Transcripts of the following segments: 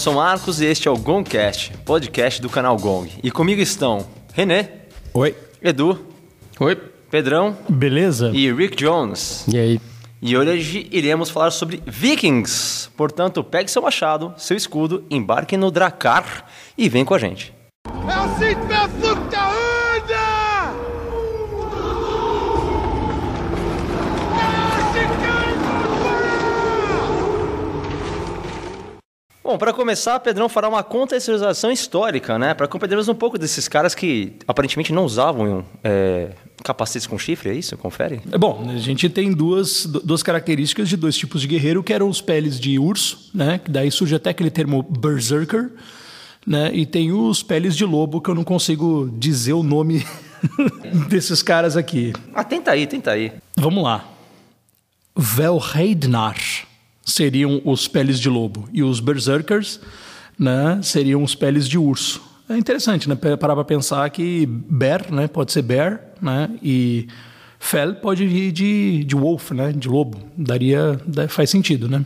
Sou Marcos e este é o Gongcast, podcast do canal Gong. E comigo estão René. Oi. Edu. Oi. Pedrão. Beleza? E Rick Jones. E aí? E hoje iremos falar sobre Vikings. Portanto, pegue seu machado, seu escudo, embarque no Dracar e vem com a gente. É assim que Bom, para começar, Pedrão fará uma contextualização histórica, né? Para compreendermos um pouco desses caras que aparentemente não usavam é, capacetes com chifre, é isso? Confere? É bom, a gente tem duas, duas características de dois tipos de guerreiro, que eram os peles de urso, né? Que daí surge até aquele termo berserker, né? E tem os peles de lobo, que eu não consigo dizer o nome desses caras aqui. Ah, tenta aí, tenta aí. Vamos lá. Velheidnar seriam os peles de lobo e os berserkers né, seriam os peles de urso. É interessante, né? Parar para pensar que bear, né, pode ser bear, né, e fel pode vir de, de wolf, né, de lobo. Daria, faz sentido, né?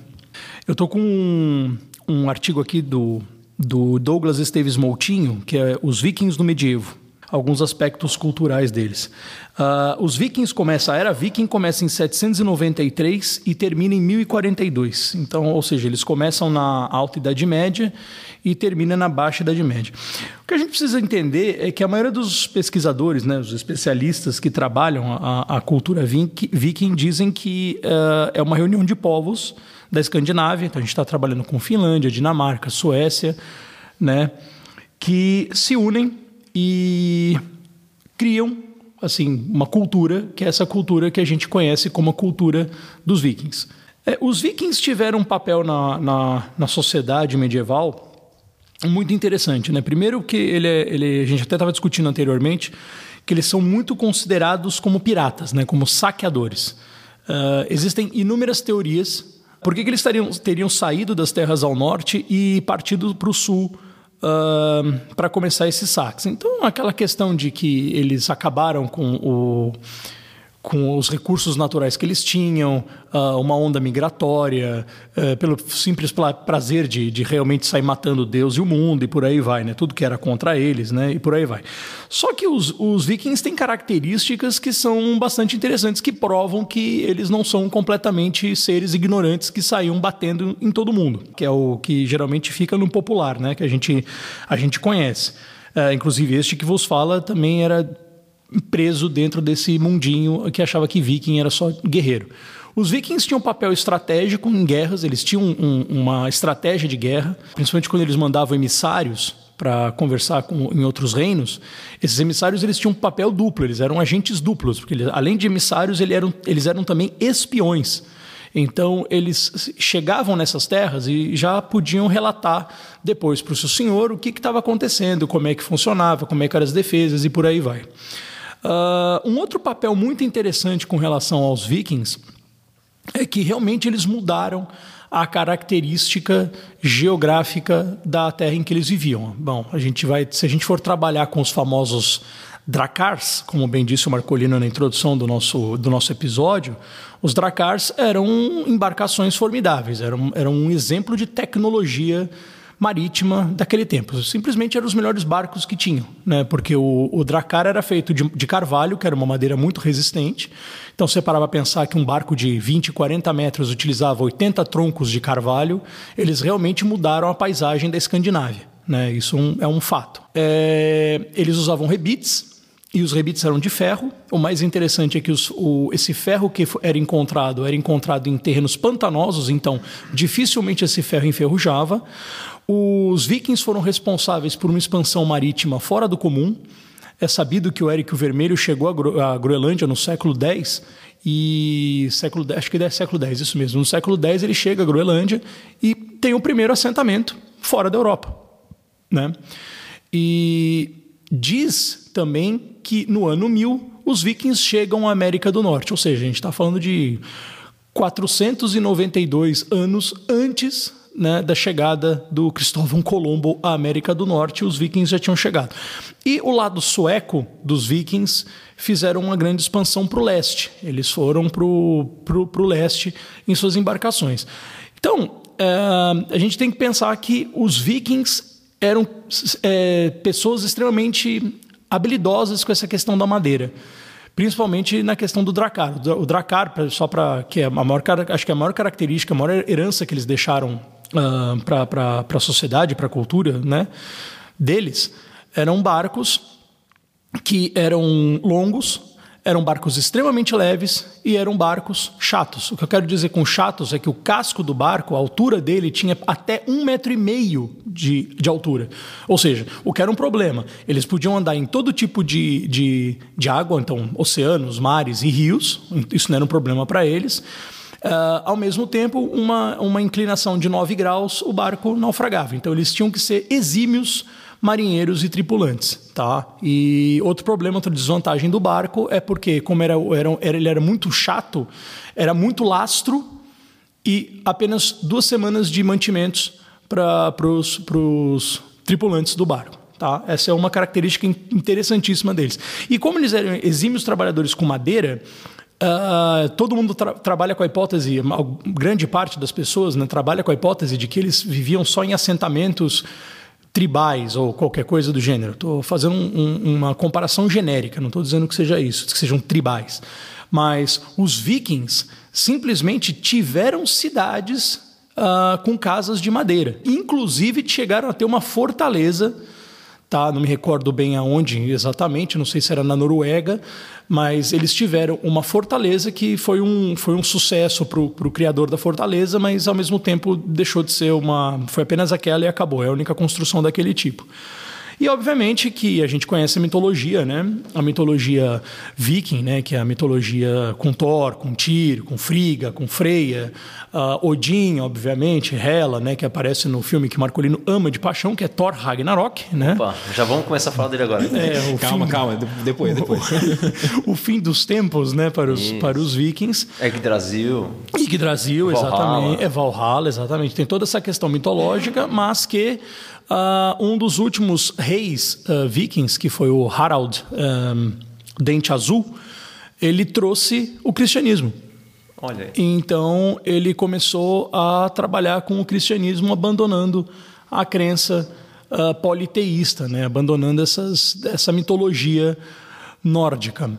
Eu tô com um, um artigo aqui do, do Douglas Esteves Moutinho, que é Os Vikings do Medievo alguns aspectos culturais deles. Uh, os vikings começam, a era viking começa em 793 e termina em 1042. Então, ou seja, eles começam na Alta Idade Média e terminam na Baixa Idade Média. O que a gente precisa entender é que a maioria dos pesquisadores, né, os especialistas que trabalham a, a cultura viking, dizem que uh, é uma reunião de povos da Escandinávia. Então, a gente está trabalhando com Finlândia, Dinamarca, Suécia, né, que se unem e criam assim uma cultura que é essa cultura que a gente conhece como a cultura dos vikings. É, os vikings tiveram um papel na, na, na, sociedade medieval muito interessante. Né? Primeiro que ele, é, ele a gente até estava discutindo anteriormente que eles são muito considerados como piratas, né? como saqueadores. Uh, existem inúmeras teorias por que, que eles teriam, teriam saído das terras ao norte e partido para o sul uh, para começar esses saques. Então, aquela questão de que eles acabaram com o com os recursos naturais que eles tinham, uh, uma onda migratória, uh, pelo simples prazer de, de, realmente sair matando Deus e o mundo e por aí vai, né? Tudo que era contra eles, né? E por aí vai. Só que os, os vikings têm características que são bastante interessantes, que provam que eles não são completamente seres ignorantes que saíam batendo em todo mundo, que é o que geralmente fica no popular, né? Que a gente, a gente conhece. Uh, inclusive, este que vos fala também era preso dentro desse mundinho que achava que viking era só guerreiro. Os vikings tinham um papel estratégico em guerras, eles tinham um, uma estratégia de guerra, principalmente quando eles mandavam emissários para conversar com, em outros reinos. Esses emissários eles tinham um papel duplo, eles eram agentes duplos, porque eles, além de emissários, eles eram, eles eram também espiões. Então, eles chegavam nessas terras e já podiam relatar depois para o seu senhor o que estava acontecendo, como é que funcionava, como é que eram as defesas e por aí vai. Uh, um outro papel muito interessante com relação aos vikings é que realmente eles mudaram a característica geográfica da terra em que eles viviam. Bom, a gente vai, se a gente for trabalhar com os famosos Dracars, como bem disse o Marcolino na introdução do nosso, do nosso episódio, os Dracars eram embarcações formidáveis, eram, eram um exemplo de tecnologia marítima daquele tempo. Simplesmente eram os melhores barcos que tinham, né? porque o, o Dracar era feito de, de, carvalho, que era uma madeira muito resistente. Então você parava a pensar que um barco de 20, 40 metros utilizava 80 troncos de carvalho, eles realmente mudaram a paisagem da Escandinávia. Né? Isso um, é um fato. É, eles usavam rebites, e os rebites eram de ferro. O mais interessante é que os, o, esse ferro que era encontrado era encontrado em terrenos pantanosos, então dificilmente esse ferro enferrujava. Os vikings foram responsáveis por uma expansão marítima fora do comum. É sabido que o Érico Vermelho chegou à Groenlândia no século X e século acho que é século X, isso mesmo. No século X ele chega à Groenlândia e tem o primeiro assentamento fora da Europa, né? E diz também que no ano 1000 os vikings chegam à América do Norte, ou seja, a gente está falando de 492 anos antes né, da chegada do Cristóvão Colombo à América do Norte, os vikings já tinham chegado. E o lado sueco dos vikings fizeram uma grande expansão para o leste. Eles foram para o leste em suas embarcações. Então, é, a gente tem que pensar que os vikings eram é, pessoas extremamente habilidosas com essa questão da madeira principalmente na questão do Dracar. O Dracar, só para que é a maior, acho que é a maior característica, a maior herança que eles deixaram uh, para a sociedade, para a cultura, né, deles, eram barcos que eram longos, eram barcos extremamente leves e eram barcos chatos. O que eu quero dizer com chatos é que o casco do barco, a altura dele, tinha até um metro e meio de, de altura. Ou seja, o que era um problema. Eles podiam andar em todo tipo de, de, de água, então oceanos, mares e rios, isso não era um problema para eles. Uh, ao mesmo tempo, uma, uma inclinação de 9 graus, o barco naufragava. Então, eles tinham que ser exímios marinheiros e tripulantes, tá? E outro problema, outra desvantagem do barco é porque, como era, era, ele era muito chato, era muito lastro e apenas duas semanas de mantimentos para os tripulantes do barco. Tá? Essa é uma característica interessantíssima deles. E como eles eram exímios trabalhadores com madeira, Uh, todo mundo tra trabalha com a hipótese, grande parte das pessoas né, trabalha com a hipótese de que eles viviam só em assentamentos tribais ou qualquer coisa do gênero. Estou fazendo um, uma comparação genérica, não estou dizendo que seja isso, que sejam tribais. Mas os vikings simplesmente tiveram cidades uh, com casas de madeira. Inclusive chegaram a ter uma fortaleza tá? Não me recordo bem aonde exatamente, não sei se era na Noruega, mas eles tiveram uma fortaleza que foi um, foi um sucesso para o criador da fortaleza, mas ao mesmo tempo deixou de ser uma. Foi apenas aquela e acabou. É a única construção daquele tipo. E obviamente que a gente conhece a mitologia, né? A mitologia viking, né? Que é a mitologia com Thor, com Tyr, com Frigga, com Freya, uh, Odin, obviamente, Hela, né? Que aparece no filme que Marcolino ama de paixão, que é Thor Ragnarok, né? Opa, já vamos começar a falar dele agora. É, calma, fim... calma, depois, depois. o fim dos tempos, né? Para os, para os vikings. Yggdrasil. Yggdrasil, exatamente. É Valhalla, exatamente. Tem toda essa questão mitológica, mas que Uh, um dos últimos reis uh, vikings, que foi o Harald um, Dente Azul, ele trouxe o cristianismo. Olha. Então ele começou a trabalhar com o cristianismo, abandonando a crença uh, politeísta, né? abandonando essas, essa mitologia nórdica,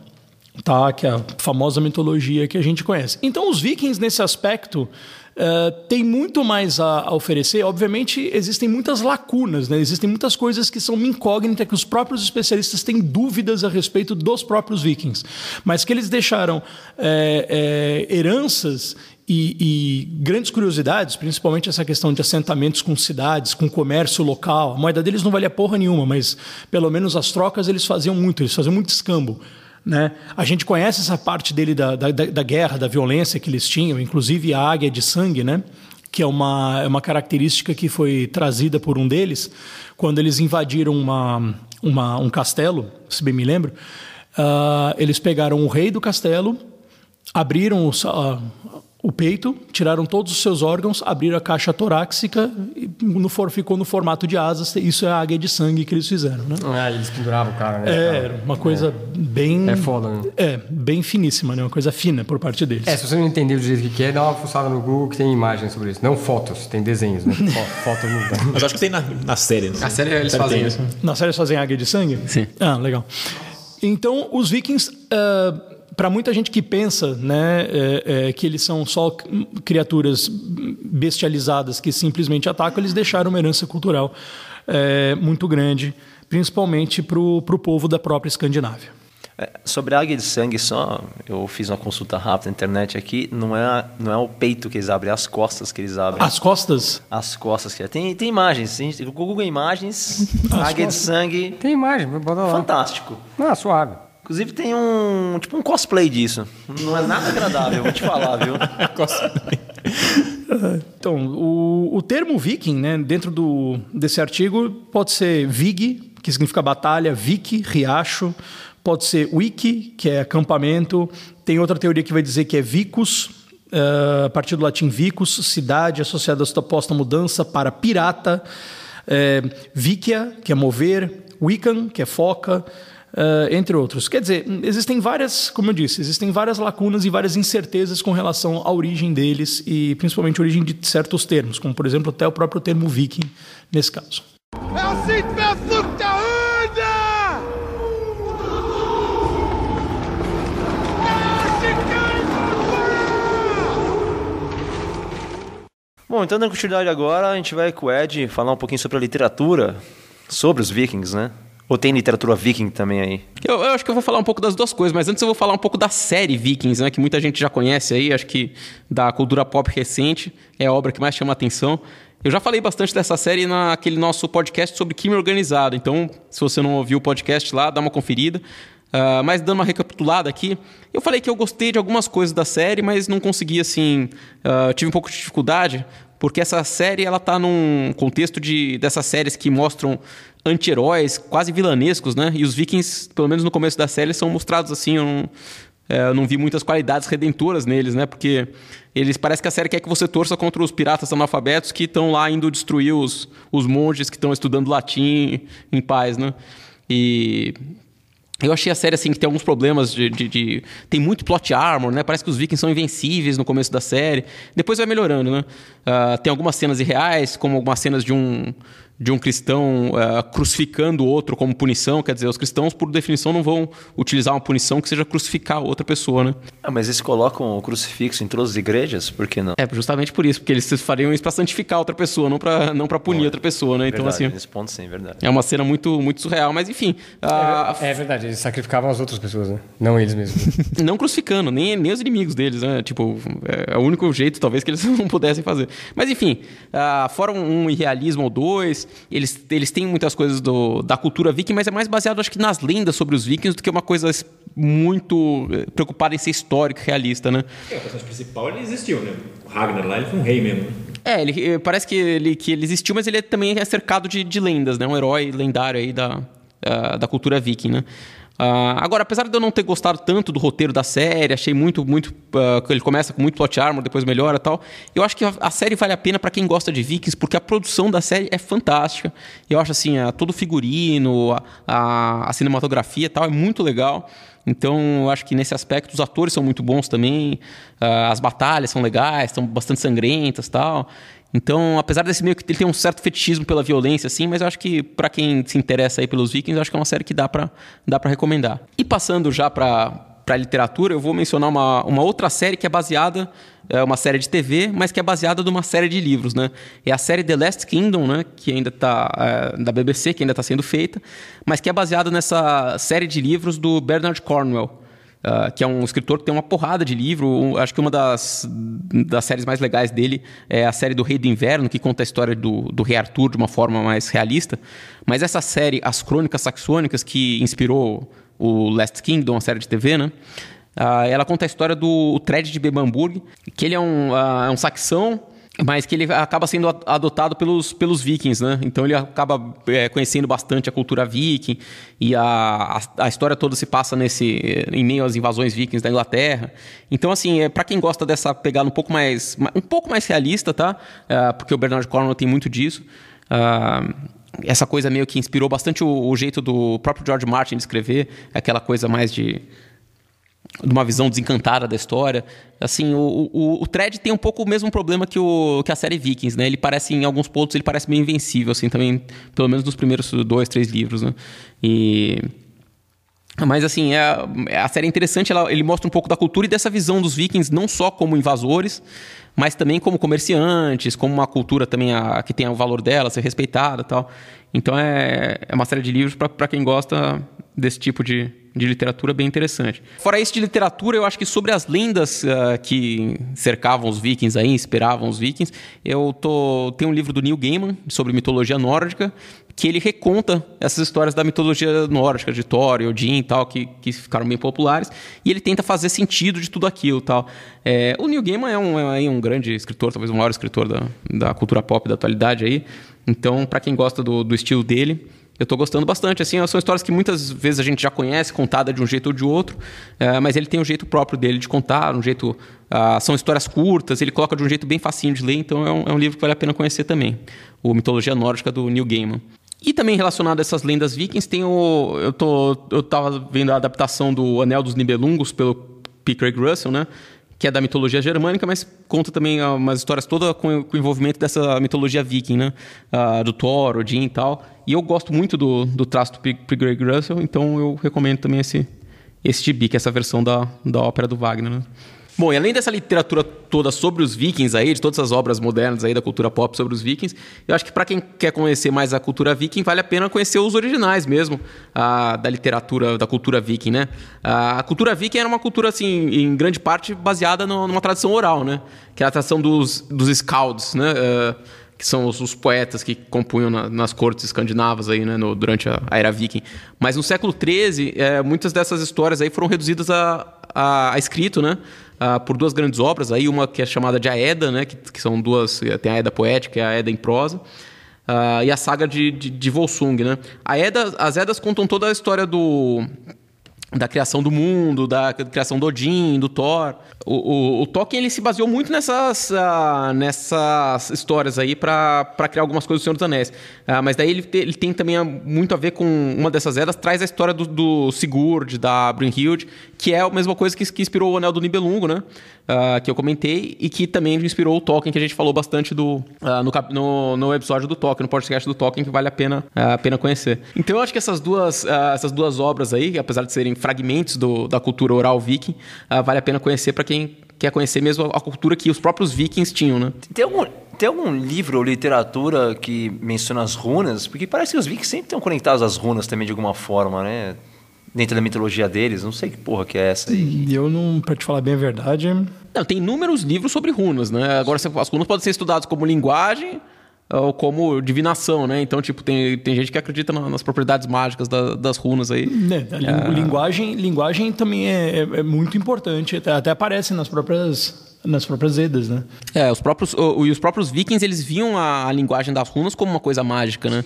tá? que é a famosa mitologia que a gente conhece. Então os vikings, nesse aspecto, Uh, tem muito mais a, a, oferecer. Obviamente, existem muitas lacunas, né? existem muitas coisas que são incógnitas, que os próprios especialistas têm dúvidas a respeito dos próprios vikings, mas que eles deixaram é, é, heranças e, e, grandes curiosidades, principalmente essa questão de assentamentos com cidades, com comércio local. A moeda deles não valia porra nenhuma, mas pelo menos as trocas eles faziam muito, eles faziam muito escambo. Né? A gente conhece essa parte dele da, da, da, guerra, da violência que eles tinham, inclusive a águia de sangue, né? que é uma, é uma característica que foi trazida por um deles quando eles invadiram uma, uma um castelo, se bem me lembro. Uh, eles pegaram o rei do castelo, abriram os, uh, o peito, tiraram todos os seus órgãos, abriram a caixa torácica e no for, ficou no formato de asas. Isso é a águia de sangue que eles fizeram, né? Ah, eles penduravam o cara, né? É, era uma coisa é. bem... É foda, né? É, bem finíssima, né? Uma coisa fina por parte deles. É, se você não entendeu do jeito que é, dá uma fuçada no Google que tem imagens sobre isso. Não fotos, tem desenhos, né? Fotos não dá. Mas acho que tem na, na série. Né? Na série eles série fazem isso. Na série eles fazem águia de sangue? Sim. Ah, legal. Então, os vikings... Uh, para muita gente que pensa né, é, é, que eles são só criaturas bestializadas que simplesmente atacam, eles deixaram uma herança cultural é, muito grande, principalmente para o povo da própria Escandinávia. É, sobre a águia de sangue, só eu fiz uma consulta rápida na internet aqui. Não é, não é o peito que eles abrem, é as costas que eles abrem. As costas? As costas que é. tem tem imagens. Google Imagens, águia costas. de sangue. Tem imagem, bota lá. Fantástico. Ah, suave. Inclusive tem um tipo um cosplay disso. Não é nada agradável, vou te falar, viu? cosplay. Então, o, o termo viking, né, dentro do, desse artigo, pode ser vig, que significa batalha, vik, riacho, pode ser wiki, que é acampamento, tem outra teoria que vai dizer que é vicus, uh, a partir do latim vicus, cidade associada à suposta mudança para pirata, uh, vikia, que é mover, wiccan, que é foca, uh, entre outros. Quer dizer, existem várias, como eu disse, existem várias lacunas e várias incertezas com relação à origem deles e principalmente a origem de certos termos, como por exemplo até o próprio termo viking nesse caso. Bom, então dando continuidade agora, a gente vai com o Ed falar um pouquinho sobre a literatura, sobre os vikings, né? Ou tem literatura viking também aí? Eu, eu, acho que eu vou falar um pouco das duas coisas, mas antes eu vou falar um pouco da série Vikings, né? Que muita gente já conhece aí, acho que da cultura pop recente, é a obra que mais chama a atenção. Eu já falei bastante dessa série naquele nosso podcast sobre crime organizado, então se você não ouviu o podcast lá, dá uma conferida. Uh, mas dando uma recapitulada aqui, eu falei que eu gostei de algumas coisas da série, mas não consegui, assim. Uh, tive um pouco de dificuldade, porque essa série ela tá num contexto de, dessas séries que mostram anti-heróis quase vilanescos, né? E os vikings, pelo menos no começo da série, são mostrados assim. Não, é, eu não vi muitas qualidades redentoras neles, né? Porque eles parece que a série quer que você torça contra os piratas analfabetos que estão lá indo destruir os, os monges que estão estudando latim em paz, né? E eu achei a série assim que tem alguns problemas de, de, de, Tem muito plot armor, né? Parece que os vikings são invencíveis no começo da série. Depois vai melhorando, né? Uh, tem algumas cenas irreais, como algumas cenas de um de um cristão uh, crucificando o outro como punição. Quer dizer, os cristãos, por definição, não vão utilizar uma punição que seja crucificar outra pessoa, né? Ah, mas eles colocam o crucifixo em todas as igrejas? Por que não? É, justamente por isso, porque eles fariam isso para santificar outra pessoa, não para não pra punir outra pessoa, né? Então, assim. Nesse ponto, sim, verdade. É uma cena muito, muito surreal, mas enfim. Uh... É, é, verdade, eles sacrificavam as outras pessoas, né? Não eles mesmos. não crucificando, nem, nem os inimigos deles, né? Tipo, é o único jeito, talvez, que eles não pudessem fazer. Mas enfim, uh, fora um, um irrealismo ou dois, eles, eles eles têm muitas coisas do, da cultura viking, mas é mais baseado, acho que, nas lendas sobre os vikings do que uma coisa muito eh, preocupada em ser histórica, realista, né? É, o personagem principal ele existiu, né? O Ragnar lá, ele foi um rei mesmo. É, ele, eh, parece que ele, que ele existiu, mas ele também é cercado de, de lendas, né? Um herói lendário aí da, da cultura viking, né? Uh, agora, apesar de eu não ter gostado tanto do roteiro da série, achei muito, muito. Uh, ele começa com muito plot armor, depois melhora tal. Eu acho que a, a série vale a pena para quem gosta de Vikings, porque a produção da série é fantástica. Eu acho assim, uh, todo o figurino, a, a, a cinematografia tal, é muito legal. Então, eu acho que nesse aspecto os atores são muito bons também, uh, as batalhas são legais, são bastante sangrentas tal. Então, apesar desse meio que ele tem um certo fetichismo pela violência, assim, mas eu acho que para quem se interessa aí pelos Vikings, eu acho que é uma série que dá para dá recomendar. E passando já para para literatura, eu vou mencionar uma, uma outra série que é baseada é uma série de TV, mas que é baseada numa série de livros, né? É a série The Last Kingdom, né? Que ainda está é, da BBC, que ainda está sendo feita, mas que é baseada nessa série de livros do Bernard Cornwell. Uh, que é um escritor que tem uma porrada de livro. Um, acho que uma das, das séries mais legais dele é a série do Rei do Inverno, que conta a história do, do Rei Arthur de uma forma mais realista. Mas essa série, As Crônicas Saxônicas, que inspirou o Last Kingdom, a série de TV, né? Uh, ela conta a história do Tred de Bebamburg, que ele é um, uh, é um saxão mas que ele acaba sendo adotado pelos, pelos vikings, né? Então ele acaba é, conhecendo bastante a cultura viking e a, a, a, história toda se passa nesse em meio às invasões vikings da Inglaterra. Então assim, é para quem gosta dessa pegada um pouco mais um pouco mais realista, tá? É, porque o Bernard Cornwell tem muito disso. Uh, essa coisa meio que inspirou bastante o, o jeito do próprio George Martin de escrever, aquela coisa mais de de uma visão desencantada da história. Assim, o, o, o Thread tem um pouco o mesmo problema que, o, que a série Vikings, né? Ele parece, em alguns pontos, ele parece meio invencível, assim, também, pelo menos nos primeiros dois, três livros, né? E... Mas, assim, é, é, a série é interessante, ela, ele mostra um pouco da cultura e dessa visão dos vikings, não só como invasores, mas também como comerciantes, como uma cultura também a, que tem o valor dela, ser respeitada tal. Então, é, é uma série de livros para quem gosta desse tipo de, de literatura bem interessante. Fora isso de literatura, eu acho que sobre as lendas uh, que cercavam os vikings aí, inspiravam os vikings, eu tô tem um livro do Neil Gaiman sobre mitologia nórdica, que ele reconta essas histórias da mitologia nórdica, de Thor Odin e tal, que, que ficaram bem populares, e ele tenta fazer sentido de tudo aquilo tal. É, o Neil Gaiman é um, é um grande escritor, talvez o maior escritor da, da cultura pop da atualidade aí, então, para quem gosta do, do estilo dele, eu estou gostando bastante. Assim, são histórias que muitas vezes a gente já conhece, contada de um jeito ou de outro, é, mas ele tem um jeito próprio dele de contar, um jeito. Uh, são histórias curtas, ele coloca de um jeito bem facinho de ler, então é um, é um, livro que vale a pena conhecer também. O Mitologia Nórdica do Neil Gaiman. E também relacionado a essas lendas vikings, tem o. Eu, tô, eu tava vendo a adaptação do Anel dos Nibelungos pelo P. Craig Russell, né? Que é da mitologia germânica, mas conta também ah, umas histórias todas com, com o envolvimento dessa mitologia viking, né? Ah, do Thor, Odin e tal. E eu gosto muito do, do traço do P. Craig Russell, então eu recomendo também esse, esse gibi, que é essa versão da, da ópera do Wagner, né? Bom, e além dessa literatura toda sobre os vikings aí, de todas as obras modernas aí da cultura pop sobre os vikings, eu acho que para quem quer conhecer mais a cultura viking, vale a pena conhecer os originais mesmo a, da literatura, da cultura viking, né? A, a, cultura viking era uma cultura, assim, em grande parte baseada no, numa tradição oral, né? Que era a tradição dos, dos scalds, né? Uh, que são os, os, poetas que compunham na, nas cortes escandinavas aí, né, no, durante a, a, era viking. Mas no século XIII, é, muitas dessas histórias aí foram reduzidas a, a, a escrito, né? Uh, por duas grandes obras, aí uma que é chamada de Aeda, né, que, que são duas, tem a Aeda poética e a Aeda em prosa, uh, e a saga de, de, de Volsung. Né? A Eda, as Edas contam toda a história do, da criação do mundo, da criação do Odin, do Thor. O, o, o Tolkien ele se baseou muito nessas, uh, nessas histórias aí para criar algumas coisas do Senhor dos Anéis. Uh, mas daí ele, te, ele tem também muito a ver com uma dessas eras, traz a história do, do Sigurd, da Brunhilde, que é a mesma coisa que, que inspirou o Anel do Nibelungo, né? Uh, que eu comentei, e que também inspirou o Tolkien, que a gente falou bastante do, no, no, no, episódio do Tolkien, no podcast do Tolkien, que vale a pena, a pena conhecer. Então eu acho que essas duas, essas duas obras aí, apesar de serem fragmentos do, da cultura oral viking, vale a pena conhecer para quem quer conhecer mesmo a cultura que os próprios vikings tinham, né? Tem algum, tem algum livro ou literatura que menciona as runas? Porque parece que os vikings sempre estão conectados às runas também de alguma forma, né? Dentro da mitologia deles, não sei que porra que é essa aí. Eu não, pra te falar bem a verdade. Não, tem inúmeros livros sobre runas, né? Agora, as runas podem ser estudadas como linguagem, ou como divinação, né? Então, tipo, tem, tem gente que acredita nas propriedades mágicas da, das runas aí. É, a é... linguagem, linguagem também é, é, é muito importante, até, até, aparece nas próprias nas próprias Edas, né? É, os próprios, o, e os próprios vikings, eles viam a, a linguagem das runas como uma coisa mágica, né?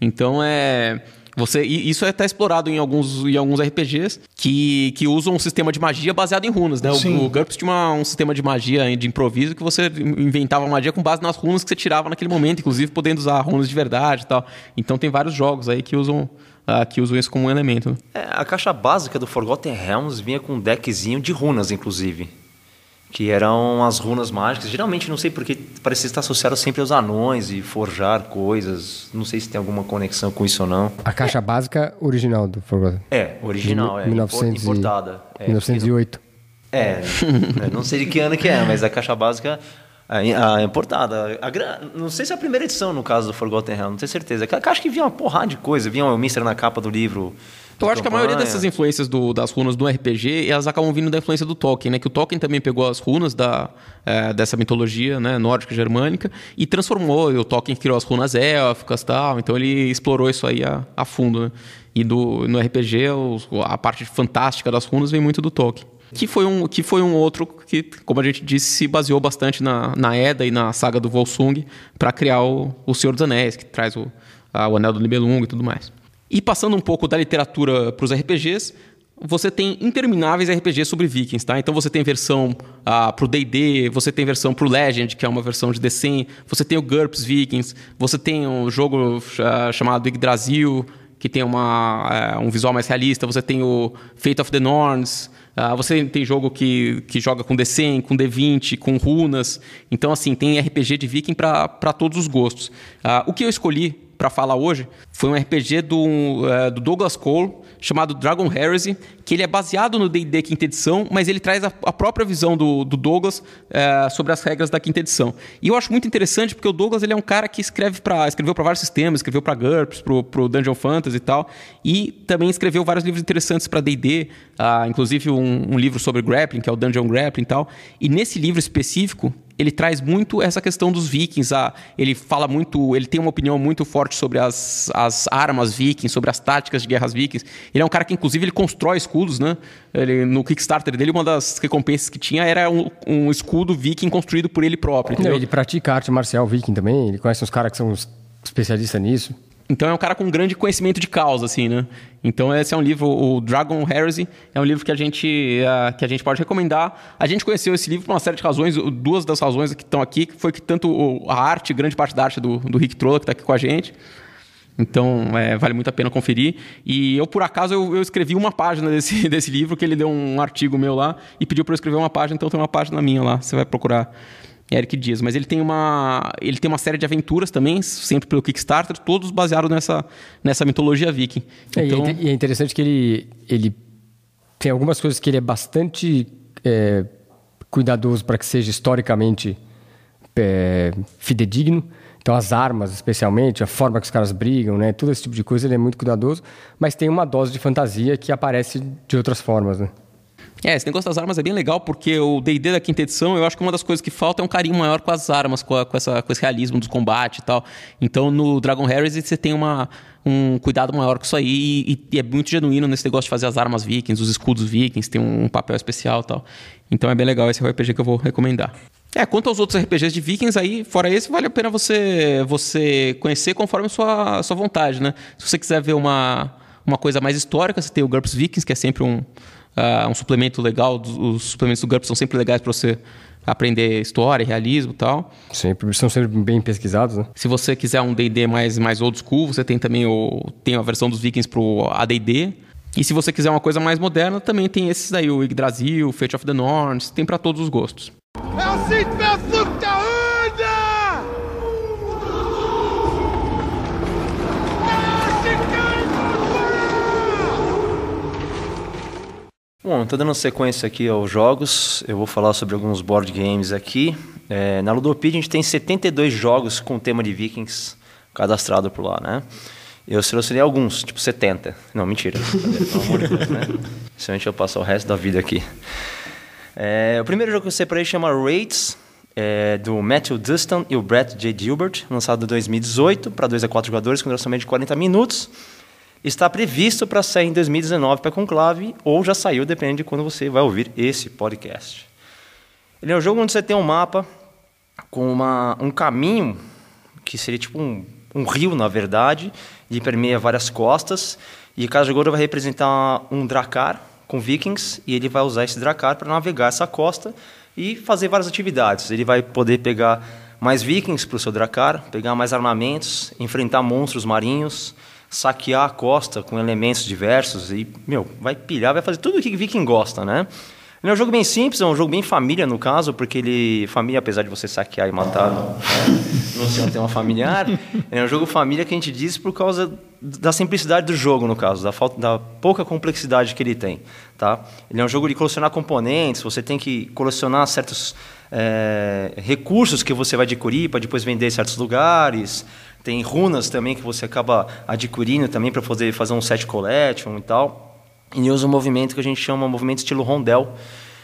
Então, é... Você, isso é até explorado em alguns, em alguns RPGs que, que usam um sistema de magia baseado em runas, né? Sim. O, o GURPS tinha uma, um sistema de magia de improviso que você inventava magia com base nas runas que você tirava naquele momento, inclusive podendo usar runas de verdade e tal. Então tem vários jogos aí que usam Uh, que usam isso como um elemento. Né? É, a caixa básica do Forgotten Realms vinha com um deckzinho de runas, inclusive que eram as runas mágicas. Geralmente, não sei porque, parecia estar associado sempre aos anões e forjar coisas. Não sei se tem alguma conexão com isso ou não. A caixa básica original do Forgotten. É, original, é. 1900 importada. É, 1908. É, não sei de que ano que é, mas a caixa básica a, a importada. A, não sei se é a primeira edição, no caso do Forgotten Realms, não tenho certeza. A caixa que vinha uma porrada de coisa. Vinha o Mister na capa do livro eu acho que a maioria dessas influências do, das runas do RPG, elas acabam vindo da influência do Tolkien, né? Que o Tolkien também pegou as runas da, é, dessa mitologia, né? Nórdica germânica e transformou. E o Tolkien criou as runas élficas tal. Então ele explorou isso aí a, a fundo, né? E do, no RPG, os, a parte fantástica das runas vem muito do Tolkien. Que foi, um, que foi um outro que, como a gente disse, se baseou bastante na, na Edda e na saga do Volsung para criar o, o Senhor dos Anéis, que traz o, a, o Anel do Nibelung e tudo mais. E passando um pouco da literatura para os RPGs, você tem intermináveis RPGs sobre vikings, tá? Então você tem versão ah, para o D&D, você tem versão para o Legend, que é uma versão de D100, você tem o GURPS Vikings, você tem um jogo ah, chamado Yggdrasil, que tem uma, ah, um visual mais realista, você tem o Fate of the Norns, ah, você tem jogo que, que joga com D100, com D20, com runas. Então, assim, tem RPG de viking para todos os gostos. Ah, o que eu escolhi para falar hoje foi um RPG do, uh, do Douglas Cole chamado Dragon Heresy, que ele é baseado no D&D quinta edição, mas ele traz a, a própria visão do, do Douglas uh, sobre as regras da quinta edição. E eu acho muito interessante porque o Douglas ele é um cara que escreve para escreveu para vários sistemas, escreveu para GURPS, para o Dungeon Fantasy e tal, e também escreveu vários livros interessantes para D&D, uh, inclusive um, um livro sobre grappling, que é o Dungeon Grappling e tal. E nesse livro específico, ele traz muito essa questão dos vikings. A, ele fala muito, ele tem uma opinião muito forte sobre as, as armas vikings, sobre as táticas de guerras vikings. Ele é um cara que, inclusive, ele constrói escudos, né? Ele, no Kickstarter dele, uma das recompensas que tinha era um, um escudo viking construído por ele próprio. Não, ele pratica arte marcial viking também, ele conhece uns caras que são especialistas nisso. Então é um cara com grande conhecimento de causa, assim, né? Então esse é um livro, o Dragon Heresy, é um livro que a gente, uh, que a gente pode recomendar. A gente conheceu esse livro por uma série de razões, duas das razões que estão aqui, foi que tanto a arte, grande parte da arte do, do Rick Trolla, que está aqui com a gente, Então, é, vale muito a pena conferir. E eu, por acaso, eu, eu, escrevi uma página desse, desse livro, que ele deu um artigo meu lá e pediu para eu escrever uma página, então tem uma página minha lá. Você vai procurar Eric Dias. Mas ele tem uma, ele tem uma série de aventuras também, sempre pelo Kickstarter, todos baseados nessa, nessa mitologia viking. É, então... E é interessante que ele, ele tem algumas coisas que ele é bastante é, cuidadoso para que seja historicamente é, fidedigno. Então, as armas, especialmente, a forma que os caras brigam, né? Todo esse tipo de coisa, ele é muito cuidadoso. Mas tem uma dose de fantasia que aparece de outras formas, né? É, esse negócio das armas é bem legal, porque o D&D da quinta edição, eu acho que uma das coisas que falta é um carinho maior com as armas, com, a, com, essa, com esse realismo dos combates e tal. Então, no Dragon Heresy, você tem uma, um cuidado maior com isso aí e, e, é muito genuíno nesse negócio de fazer as armas vikings, os escudos vikings, tem um, um papel especial e tal. Então, é bem legal esse RPG que eu vou recomendar. É, quanto aos outros RPGs de Vikings, aí, fora esse, vale a pena você, você conhecer conforme sua, sua vontade, né? Se você quiser ver uma, uma coisa mais histórica, você tem o GURPS Vikings, que é sempre um, uh, um suplemento legal. Os suplementos do GURPS são sempre legais para você aprender história, realismo e tal. Sempre, são sempre bem pesquisados, né? Se você quiser um D&D mais, mais old school, você tem também o, tem a versão dos Vikings pro AD&D. E se você quiser uma coisa mais moderna, também tem esses daí, o Yggdrasil, Fate of the Norns, tem para todos os gostos. É o Bom, estou dando sequência aqui aos jogos. Eu vou falar sobre alguns board games aqui. É, na Ludopedia a gente tem 72 jogos com tema de Vikings cadastrado por lá, né? Eu selecionei alguns, tipo 70. Não, mentira. Pelo né? Senão a gente vai passar o resto da vida aqui. É, o primeiro jogo que eu separei chama Raids, é, do Matthew Dustin e o Brett J. Gilbert, lançado em 2018 para 2 a 4 jogadores com duração de 40 minutos está previsto para sair em 2019 para Conclave, ou já saiu, dependendo de quando você vai ouvir esse podcast. Ele é um jogo onde você tem um mapa com uma, um caminho, que seria tipo um, um rio, na verdade, e permeia várias costas, e cada jogador vai representar um dracar com vikings, e ele vai usar esse dracar para navegar essa costa e fazer várias atividades. Ele vai poder pegar mais vikings para o seu dracar, pegar mais armamentos, enfrentar monstros marinhos, saquear a costa com elementos diversos e, meu, vai pilhar, vai fazer tudo o que Viking gosta, né? Ele é um jogo bem simples, é um jogo bem família no caso, porque ele. Família, apesar de você saquear e matar, né? não ser um tema familiar, é um jogo família que a gente diz por causa da simplicidade do jogo, no caso, da, falta, da pouca complexidade que ele tem. Tá? Ele é um jogo de colecionar componentes, você tem que colecionar certos é, recursos que você vai adquirir para depois vender em certos lugares. Tem runas também que você acaba adquirindo também para poder fazer um set collection e tal. E usa um movimento que a gente chama movimento estilo rondel,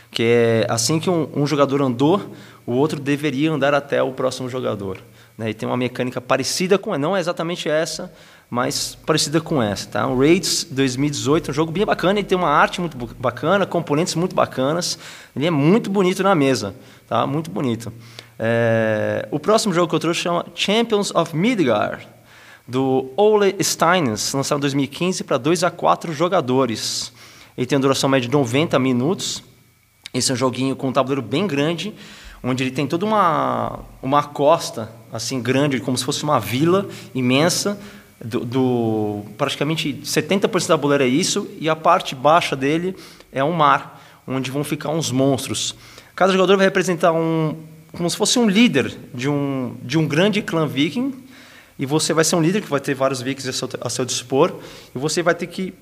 que é assim que um, um jogador andou, o outro deveria andar até o próximo jogador. Né? E tem uma mecânica parecida com, não é exatamente essa, mas parecida com essa. Tá? O Raids 2018 é um jogo bem bacana, ele tem uma arte muito bacana, componentes muito bacanas, ele é muito bonito na mesa, tá? muito bonito. É, o próximo jogo que eu trouxe chama Champions of Midgard, do Ole Steins, lançado em 2015 para 2 a 4 jogadores. Ele tem uma duração média de 90 minutos. Esse é um joguinho com um tabuleiro bem grande, onde ele tem toda uma, uma costa assim grande, como se fosse uma vila imensa. Do, do praticamente 70% da tabuleiro é isso, e a parte baixa dele é um mar, onde vão ficar uns monstros. Cada jogador vai representar um, como se fosse um líder de um, de um grande clã viking, e você vai ser um líder que vai ter vários vikings a seu, a seu dispor, e você vai ter que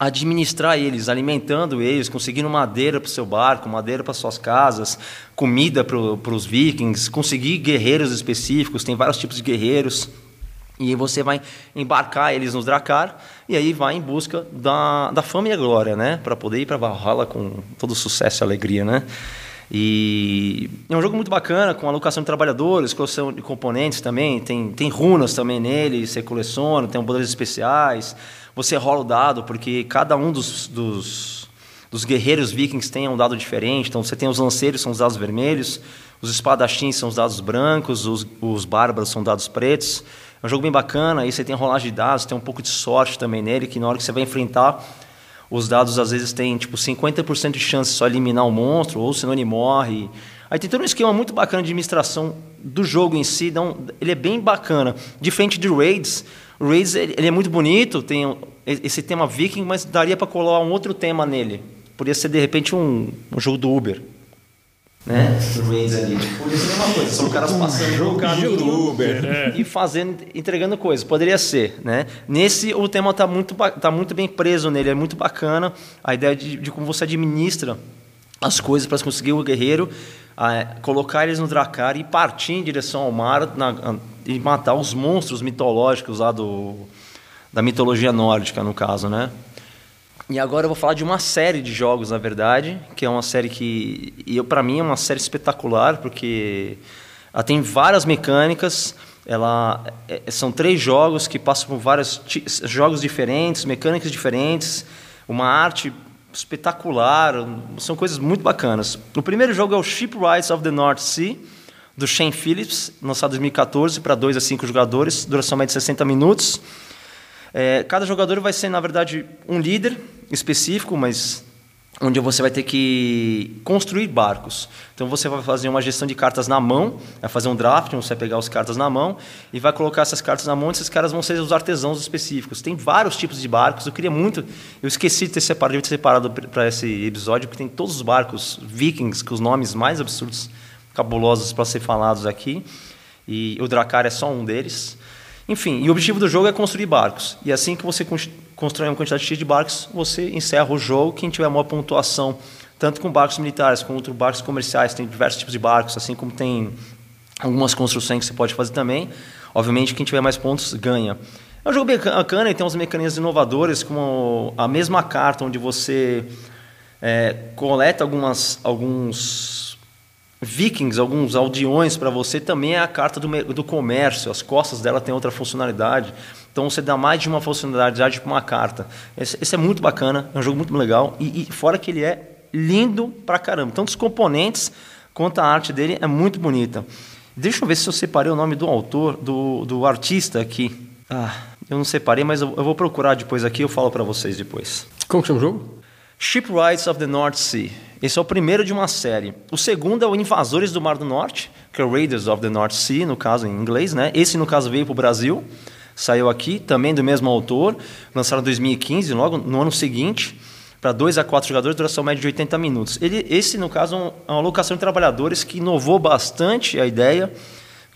administrar eles, alimentando eles, conseguindo madeira para o seu barco, madeira para suas casas, comida para os vikings, conseguir guerreiros específicos, tem vários tipos de guerreiros. E você vai embarcar eles nos Dracar e aí vai em busca da, da fama e a glória, né? Para poder ir para Valhalla com todo sucesso e alegria, né? E é um jogo muito bacana, com alocação de trabalhadores, coleção de componentes também, tem, tem runas também nele, você coleciona, tem poderes especiais, você rola o dado, porque cada um dos, dos, dos guerreiros vikings tem um dado diferente, então você tem os lanceiros, são os dados vermelhos, os espadachins são os dados brancos, os, os bárbaros são dados pretos. É um jogo bem bacana, aí você tem rolagem de dados, tem um pouco de sorte também nele, que na hora que você vai enfrentar os dados às vezes têm tipo 50% de chance de só eliminar o monstro, ou senão ele morre. Aí tem todo um esquema muito bacana de administração do jogo em si, então ele é bem bacana. Diferente de raids, Raids ele, é muito bonito, tem esse tema viking, mas daria para colar um outro tema nele. Podia ser de repente um, um jogo do Uber. Né? Raids ali. Podia ser a mesma coisa, são caras passando um caminho do Uber e fazendo, entregando coisas. Poderia ser, né? Nesse o tema tá muito tá muito bem preso nele, é muito bacana a ideia de, de como você administra as coisas para conseguir o guerreiro ah, colocar eles no Dracar e partir em direção ao mar na- e matar os monstros mitológicos lá do da mitologia nórdica no caso, né? E agora eu vou falar de uma série de jogos, na verdade, que é uma série que, eu para mim é uma série espetacular, porque ela tem várias mecânicas, ela é- são três jogos que passam por vários jogos diferentes, mecânicas diferentes, uma arte espetacular, são coisas muito bacanas. O primeiro jogo é o Shipwrights of the North Sea, do Shane Phillips, lançado em 2014 para 2 a 5 jogadores, duração média de 60 minutos. É, cada jogador vai ser, na verdade, um líder específico, mas onde você vai ter que construir barcos. Então você vai fazer uma gestão de cartas na mão, vai fazer um draft, você vai pegar as cartas na mão e vai colocar essas cartas na mão, e esses caras vão ser os artesãos específicos. Tem vários tipos de barcos, eu queria muito, eu esqueci de ter separado, de ter separado para esse episódio, porque tem todos os barcos vikings, com os nomes mais absurdos, cabulosos para ser falados aqui, e o Dracar é só um deles. Enfim, e o objetivo do jogo é construir barcos. E assim que você constrói uma quantidade X de barcos, você encerra o jogo. Quem tiver maior pontuação, tanto com barcos militares quanto barcos comerciais, tem diversos tipos de barcos, assim como tem algumas construções que você pode fazer também. Obviamente, quem tiver mais pontos ganha. É um jogo bacana e tem uns mecanismos inovadores, como a mesma carta, onde você é, coleta algumas, alguns vikings, alguns aldeões para você, também é a carta do, do comércio. As costas dela tem outra funcionalidade. Então você dá mais de uma funcionalidade para uma carta. Esse, esse é muito bacana, é um jogo muito legal. E, e fora que ele é lindo pra caramba. Tanto os componentes quanto a arte dele é muito bonita. Deixa eu ver se eu separei o nome do autor, do, do artista aqui. Ah, eu não separei, mas eu, eu vou procurar depois aqui, eu falo para vocês depois. Como que chama o jogo? Shipwrights of the North Sea. Esse é o primeiro de uma série. O segundo é o Invasores do Mar do Norte, que é o Raiders of the North Sea, no caso em inglês, né? Esse no caso veio para o Brasil, saiu aqui, também do mesmo autor, lançado em 2015, logo no ano seguinte, para 2 a 4 jogadores, duração média de 80 minutos. Ele, esse no caso é é uma alocação de trabalhadores que inovou bastante a ideia.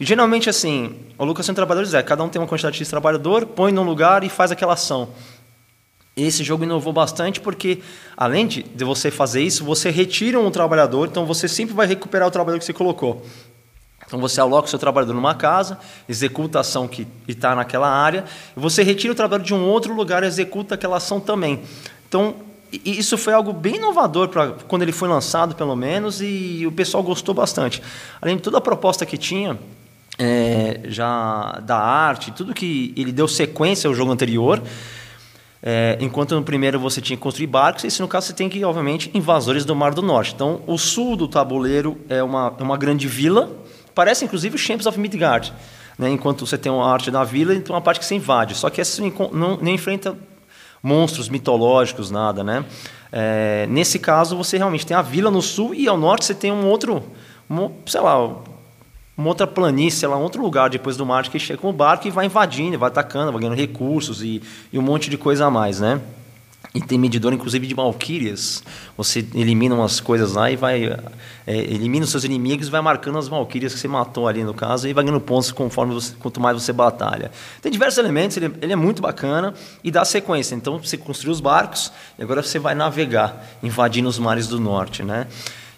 Geralmente assim, a alocação de trabalhadores é, cada um tem uma quantidade de trabalhador, põe num lugar e faz aquela ação. Esse jogo inovou bastante porque, além de, você fazer isso, você retira um trabalhador, então você sempre vai recuperar o trabalhador que você colocou. Então você aloca o seu trabalhador numa casa, executa a ação que está naquela área, e você retira o trabalhador de um outro lugar e executa aquela ação também. Então isso foi algo bem inovador para quando ele foi lançado, pelo menos, e o pessoal gostou bastante. Além de toda a proposta que tinha, é, já da arte, tudo que ele deu sequência ao jogo anterior. É, enquanto no primeiro você tinha que construir barcos, esse no caso você tem que, obviamente, invasores do Mar do Norte. Então, o sul do tabuleiro é uma, é uma grande vila, parece inclusive o Champs of Midgard. Né? Enquanto você tem uma arte da vila, então uma parte que você invade. Só que essa não, não enfrenta monstros mitológicos, nada, né? É, nesse caso, você realmente tem a vila no sul e ao norte você tem um outro, um, sei lá, uma outra planície, lá, outro lugar depois do mar que chega com o barco e vai invadindo, vai atacando, vai ganhando recursos e, e um monte de coisa a mais, né? E tem medidor, inclusive, de valquírias. Você elimina umas coisas lá e vai... é, elimina os seus inimigos e vai marcando as valquírias que você matou ali, no caso, e vai ganhando pontos conforme você, quanto mais você batalha. Tem diversos elementos, ele, ele é muito bacana e dá sequência. Então, você construiu os barcos e agora você vai navegar, invadindo os mares do norte, né?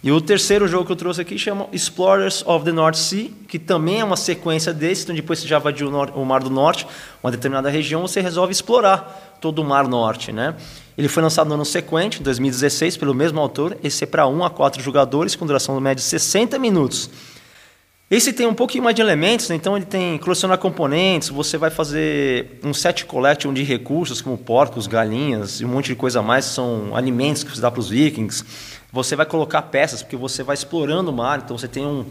E o terceiro jogo que eu trouxe aqui chama Explorers of the North Sea, que também é uma sequência desse, então depois você já invadiu o, Mar do Norte, uma determinada região, você resolve explorar todo o Mar Norte, né? Ele foi lançado no ano sequente, em 2016, pelo mesmo autor, esse é para 1 a 4 jogadores, com duração média de 60 minutos. Esse tem um pouquinho mais de elementos, né? então ele tem colecionar componentes, você vai fazer um set collection de recursos, como porcos, galinhas e um monte de coisa mais, são alimentos que você dá para os vikings. Você vai colocar peças, porque você vai explorando o mar, então você tem um,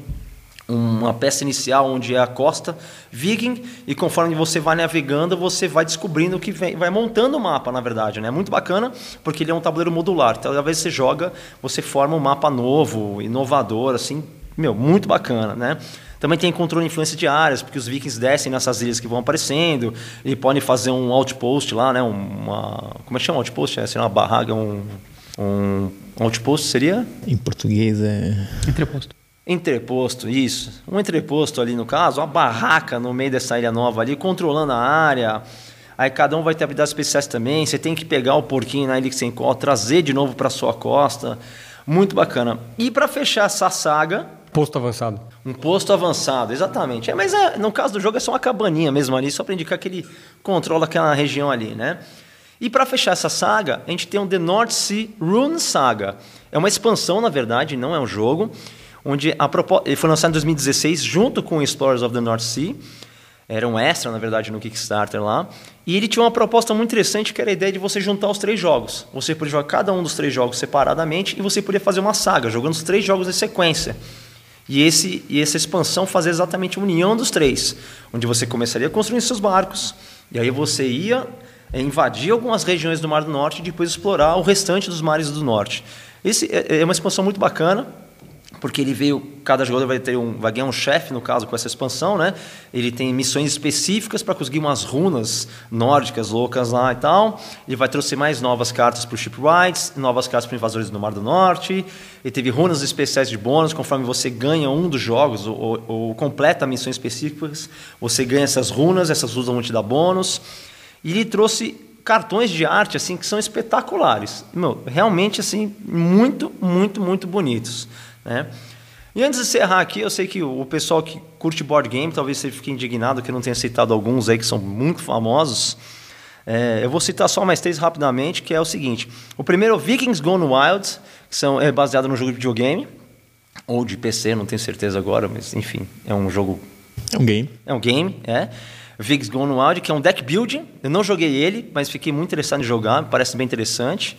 uma peça inicial onde é a costa viking e conforme você vai navegando você vai descobrindo que vem, vai montando o mapa na verdade né é muito bacana porque ele é um tabuleiro modular então às vezes você joga você forma um mapa novo inovador assim meu, muito bacana, né? Também tem controle de influência de áreas, porque os vikings descem nessas ilhas que vão aparecendo, e podem fazer um outpost lá, né? Uma, como é que chama outpost? É, seria uma barraca, um, um outpost seria? Em português é. Entreposto. Entreposto, isso. Um entreposto ali no caso, uma barraca no meio dessa ilha nova ali, controlando a área. Aí cada um vai ter habilidades especiais também. Você tem que pegar o porquinho na ilha que você encontra, trazer de novo para sua costa. Muito bacana. E para fechar essa saga, Posto avançado. um posto avançado, exatamente. É, mas é, no caso do jogo é só uma cabaninha mesmo ali, só para indicar que ele controla aquela região ali, né? E para fechar essa saga, a gente tem o The North Sea Rune Saga. É uma expansão, na verdade, não é um jogo, onde a ele foi lançado em 2016 junto com Explorers of the North Sea. Era um extra, na verdade, no Kickstarter lá. E ele tinha uma proposta muito interessante, que era a ideia de você juntar os três jogos. Você podia jogar cada um dos três jogos separadamente e você podia fazer uma saga, jogando os três jogos em sequência. E, esse, e essa expansão fazia exatamente a união dos três, onde você começaria construindo seus barcos, e aí você ia é, invadir algumas regiões do Mar do Norte e depois explorar o restante dos mares do Norte. Esse é é uma expansão muito bacana, porque ele veio, cada jogador vai ter um, vai ganhar um chefe no caso com essa expansão, né? Ele tem missões específicas para conseguir umas runas nórdicas loucas lá e tal. Ele vai trouxe mais novas cartas para o Shipwrights, novas cartas para invasores do Mar do Norte. Ele teve runas especiais de bônus, conforme você ganha um dos jogos ou, ou, ou completa missões específicas, você ganha essas runas, essas runas vão te dar bônus. E ele trouxe cartões de arte assim que são espetaculares. Meu, realmente assim, muito, muito, muito bonitos, né? E antes de encerrar aqui, eu sei que o pessoal que curte board game talvez você fique indignado que eu não tenha citado alguns aí que são muito famosos. É, eu vou citar só mais três rapidamente, que é o seguinte. O primeiro é o Vikings Gone Wild, que são, é baseado no jogo de videogame, ou de PC, não tenho certeza agora, mas enfim, é um jogo É um game. é um game, é. Viggs Gone Wild, que é um deck building. Eu não joguei ele, mas fiquei muito interessado em jogar, parece bem interessante.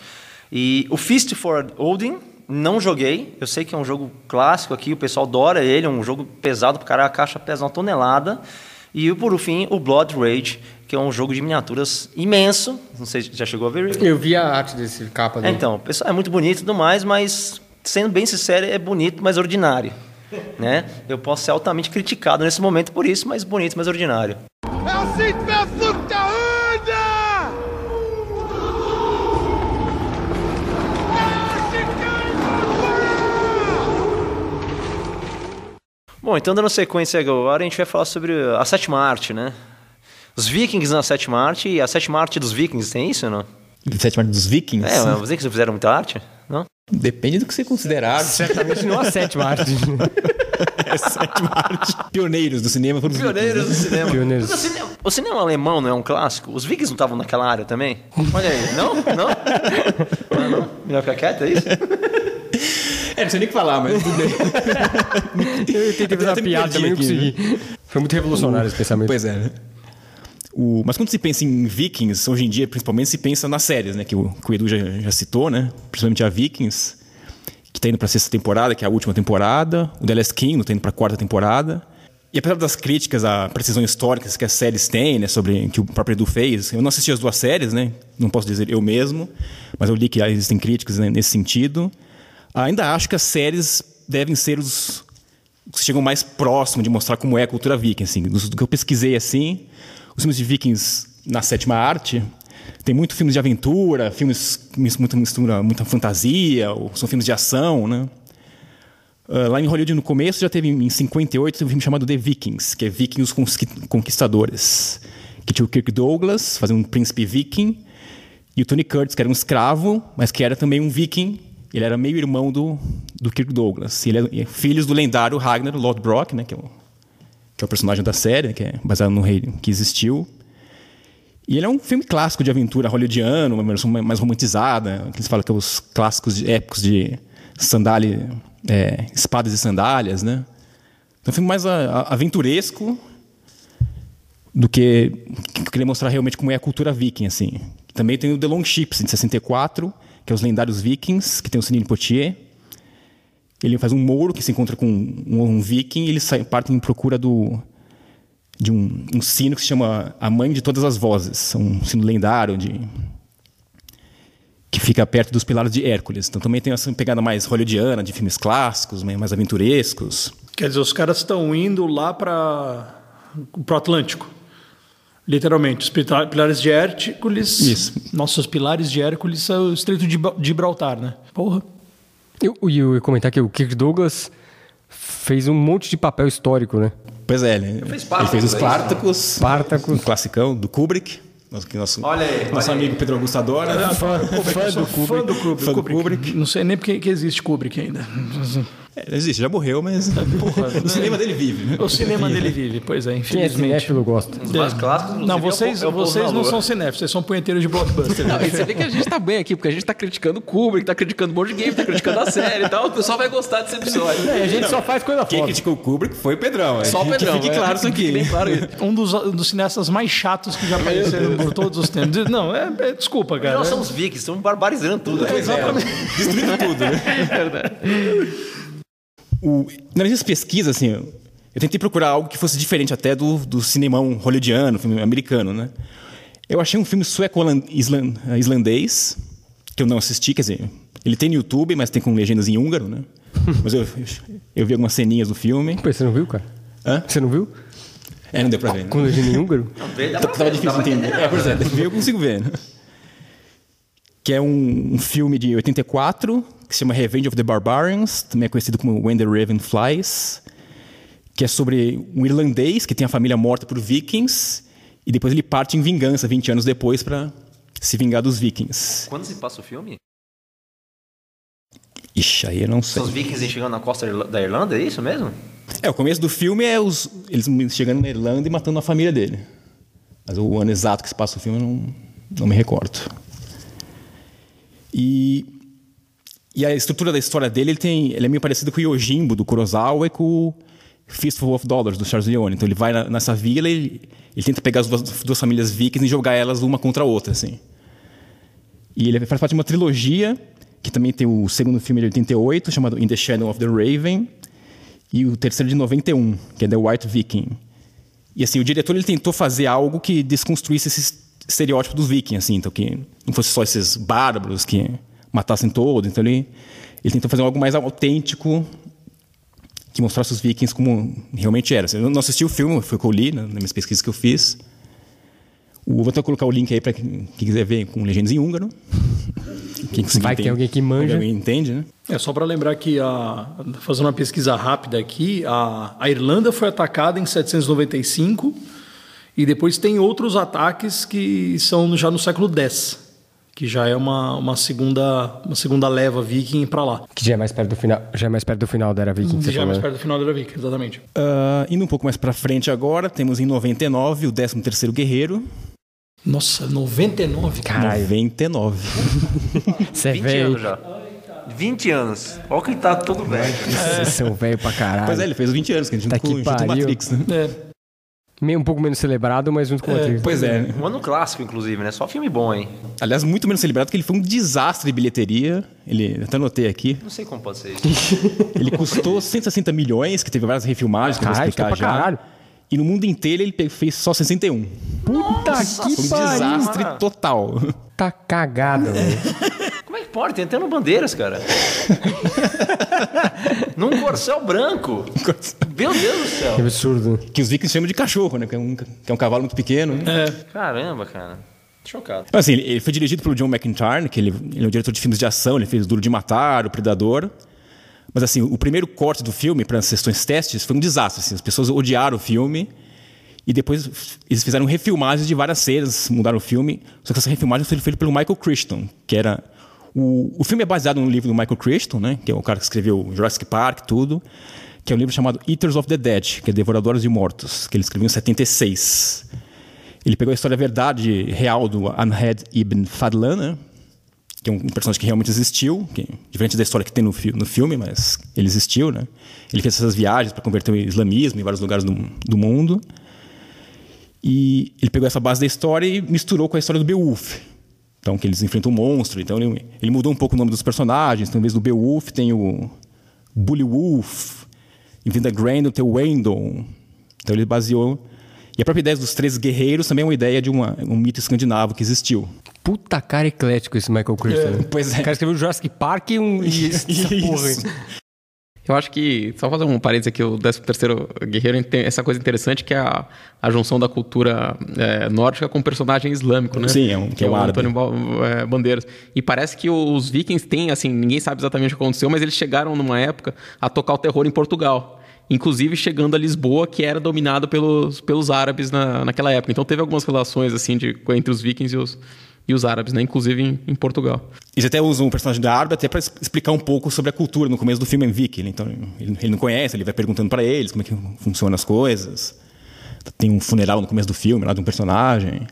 E o Feast for Odin, não joguei. Eu sei que é um jogo clássico aqui, o pessoal adora ele, é um jogo pesado, porque a caixa pesa uma tonelada. E por fim, o Blood Rage, que é um jogo de miniaturas imenso. Não sei se já chegou a ver. Eu vi a arte desse capa dele. então, pessoal, é muito bonito e tudo mais, mas sendo bem sincero, é bonito, mas ordinário. Né? Eu posso ser altamente criticado nesse momento por isso, mas bonito, mas ordinário. É o Bom, então dando sequência agora, a gente vai falar sobre a sétima arte, né? Os vikings na sétima arte e a sétima arte dos vikings, tem isso ou não? Sétima arte dos vikings? É, mas vocês que fizeram muita arte? Não? Depende do que você considerar. Certamente não a sétima arte. é sétima arte. Pioneiros do cinema foram os Pioneiros do cinema. Pioneiros. Mas O cinema, o cinema alemão não é um clássico? Os vikings não estavam naquela área também? Olha aí, não? Não? Não, não? Melhor ficar quieto, é isso? É, não sei nem o que falar, mas tudo bem. Eu tentei fazer uma piada, também não consegui. Foi muito revolucionário esse pensamento. Pois é. né? O, mas quando se pensa em Vikings, hoje em dia, principalmente, se pensa nas séries, né? Que o, que o Edu já, já citou, né? Principalmente a Vikings, que tá indo pra sexta temporada, que é a última temporada. O The Last King, tá indo pra quarta temporada. E apesar das críticas à precisão histórica que as séries têm, né? Sobre que o próprio Edu fez, eu não assisti as duas séries, né? Não posso dizer eu mesmo, mas eu li que existem críticas né, nesse sentido. Ainda acho que as séries devem ser os que chegam mais próximo de mostrar como é a cultura viking, assim. Do, que eu pesquisei, assim, os filmes de vikings na sétima arte, tem muito filmes de aventura, filmes muita mistura, muita fantasia, são filmes de ação, né? Ah, lá em Hollywood, no começo, já teve, em 58, teve um filme chamado The Vikings, que é Vikings Conquistadores, que tinha o Kirk Douglas, fazendo um príncipe viking, e o Tony Curtis, que era um escravo, mas que era também um viking. Ele era meio irmão do, do Kirk Douglas. Ele é filho do lendário Ragnar Lodbrok, né, que, é o, que é o personagem da série, que é baseado no rei que existiu. E ele é um filme clássico de aventura hollywoodiano, versão mais romantizada, que eles falam que é os clássicos de- épicos de sandália, é, espadas e sandálias, né? Então, é um filme mais a- a- aventuresco do que, que queria mostrar realmente como é a cultura viking, assim. Também tem o The Long Ships, de 64, que é os lendários vikings, que tem o Sidney Poitier. Ele faz um mouro que se encontra com um, um viking e eles saem, partem em procura do, de um, um sino que se chama A Mãe de Todas as Vozes. É um sino lendário de, que fica perto dos Pilares de Hércules. Então também tem essa pegada mais hollywoodiana, de filmes clássicos, mais aventurescos. Quer dizer, os caras estão indo lá para o Atlântico. Literalmente, os pilares de Hércules. Isso. Nossos pilares de Hércules são o Estreito de Gibra- Gibraltar, né? Porra. Eu, eu ia comentar que o Kirk Douglas fez um monte de papel histórico, né? Pois é, ele, fez ele fez os é isso? Spartacus, Spartacus. um classicão do Kubrick, nosso, que nosso, Olha aí, nosso olha aí. amigo Pedro Augusto adora. Fã, do Kubrick. Fã do Kubrick. Fã do Kubrick. Não sei nem porque que existe Kubrick ainda. É, não existe, já morreu, mas o cinema dele vive. Né? O cinema dele vive, pois é, Quem é infelizmente. gosta. Os mais clássicos, inclusive, Não, é o vocês, é o vocês na não são cinéfilos, vocês são punheteiros de blockbuster. Não, e você vê que a gente tá bem aqui, porque a gente tá criticando o Kubrick, tá criticando o board game, tá criticando a série e tal. O pessoal vai gostar desse episódio. É, a gente só faz coisa Quem foda. criticou o Kubrick foi o Pedrão. Só o Pedrão. Que fique é. claro isso aqui. Claro isso. Um dos, um dos cineastas mais chatos que já apareceram por todos os tempos. Não, é, é- desculpa, cara. Nós somos vikings, estamos barbarizando tudo. né? Destruindo tudo, né? O, nas minhas pesquisas, assim, eu tentei procurar algo que fosse diferente até do, do cinemão hollywoodiano, filme americano, né? Eu achei um filme sueco-islandês, que eu não assisti, quer dizer, ele tem no YouTube, mas tem com legendas em húngaro, né? Mas eu, eu, vi algumas ceninhas do filme. Pô, você não viu, cara? Hã? Você não viu? É, não deu pra ver. Né? Com legenda em húngaro? Tá- Tava difícil de entender. É, pois é, ver eu consigo ver. Né? Que é um, um filme de 84, que se chama Revenge of the Barbarians, também é conhecido como When the Raven Flies, que é sobre um irlandês que tem a família morta por vikings, e depois ele parte em vingança 20 anos depois para se vingar dos vikings. Quando se passa o filme? Ixi, aí eu não sei. São os vikings chegando na costa da Irlanda, é isso mesmo? É, o começo do filme é os, eles chegando na Irlanda e matando a família dele. Mas o ano exato que se passa o filme eu não, não me recordo. E, e a estrutura da história dele, ele, tem, ele é meio parecido com o Yojimbo, do Kurosawa, e com o Fistful of Dollars, do Charles Leone. Então ele vai na- nessa vila e ele tenta pegar as duas, duas famílias vikings e jogar elas uma contra a outra, assim. E ele faz parte de uma trilogia, que também tem o segundo filme de 88, chamado In the Shadow of the Raven, e o terceiro de 91, que é The White Viking. E assim, o diretor ele tentou fazer algo que desconstruísse esse estereótipo dos vikings, assim, então que não fosse só esses bárbaros que matassem todos. Então ele, ele tentou fazer algo mais autêntico que mostrasse os vikings como realmente era. Eu não assisti o filme, foi o que eu li né, nas minhas pesquisas que eu fiz. O, vou até colocar o link aí para quem, quem quiser ver com legendas em húngaro. Quem Vai que tem entender- alguém que manja. Alguém entende, né? É só para lembrar que, a, fazendo uma pesquisa rápida aqui, a, a Irlanda foi atacada em 795 e depois tem outros ataques que são já no século X, que já é uma, uma, segunda, uma segunda leva viking para lá. Que já é mais perto do final, já é mais perto do final da era viking. já é mais né? perto do final da era viking, exatamente. Ah, indo um pouco mais para frente agora, temos em 99 o 13º Guerreiro. Nossa, 99? Caralho. 99. Você é 20 velho. anos já. 20 anos. Olha que tá todo velho. Vocês são velho pra caralho. Pois é, ele fez 20 anos, que a gente Tá junto que junto pariu. Matrix, né? É, Meio um pouco menos celebrado, mas junto com o Matrix. Pois é. Um ano clássico, inclusive, né? Só filme bom, hein? Aliás, muito menos celebrado que ele foi um desastre de bilheteria. Ele, até anotei aqui. Não sei como pode ser isso. Ele custou 160 milhões, que teve várias refilmagens, que eu vou explicar pra já. caralho. E no mundo inteiro ele fez só 61. Puta Foi que um pariu. desastre total. Tá cagado, velho. Como é que pode? Tem até no Bandeiras, cara. Num corcel branco. Meu Deus do céu. Que absurdo. que os vikings chamam de cachorro, né? Que é um, que é um cavalo muito pequeno. né? Caramba, cara. Chocado. Assim, ele ele foi dirigido pelo John McIntyre, que ele, ele é um diretor de filmes de ação, ele fez Duro de Matar, O Predador. Mas assim, o primeiro corte do filme para as sessões testes foi um desastre. assim, as pessoas odiaram o filme e depois eles fizeram refilmagens de várias cenas, mudaram o filme. Só que essa refilmagem foi feita pelo Michael Crichton, que era o, o filme é baseado no livro do Michael Crichton, né? Que é o cara que escreveu Jurassic Park, tudo. Que é um livro chamado Eaters of the Dead, que é Devoradores de Mortos, que ele escreveu em 76. Ele pegou a história verdade real do Anhed ibn Fadlan, né? que é um personagem que realmente existiu, que, diferente da história que tem no, fi- no filme, mas ele existiu, né? Ele fez essas viagens para converter o islamismo em vários lugares do, do mundo. E ele pegou essa base da história e misturou com a história do Beowulf. Então, que eles enfrentam um monstro. Então, ele, ele mudou um pouco o nome dos personagens. Então, em vez do Beowulf, tem o Bullywolf. Em vez da Grendel, tem o Wendel. Então, ele baseou... E a própria ideia dos três guerreiros também é uma ideia de uma, um mito escandinavo que existiu. puta cara eclético esse Michael Crichton. né? pois é. O cara escreveu Jurassic Park e um. E essa porra. Eu acho que, só fazer um parênteses aqui, o 13 terceiro Guerreiro tem essa coisa interessante que é a, a junção da cultura é, nórdica com o personagem islâmico, né? Sim, é um- que é o árabe. Antônio é, Bandeiras. E parece que os vikings têm, assim, ninguém sabe exatamente o que aconteceu, mas eles chegaram numa época a tocar o terror em Portugal. Inclusive chegando a Lisboa, que era dominado pelos, pelos árabes na, naquela época. Então teve algumas relações, assim, de, entre os vikings e os, e os árabes, né? Inclusive em, em Portugal. Eles até usam um personagem da árabe até para explicar um pouco sobre a cultura no começo do filme Vicky. né? Então ele, ele não conhece, ele vai perguntando para eles como é que funcionam as coisas. Tem um funeral no começo do filme lá de um personagem.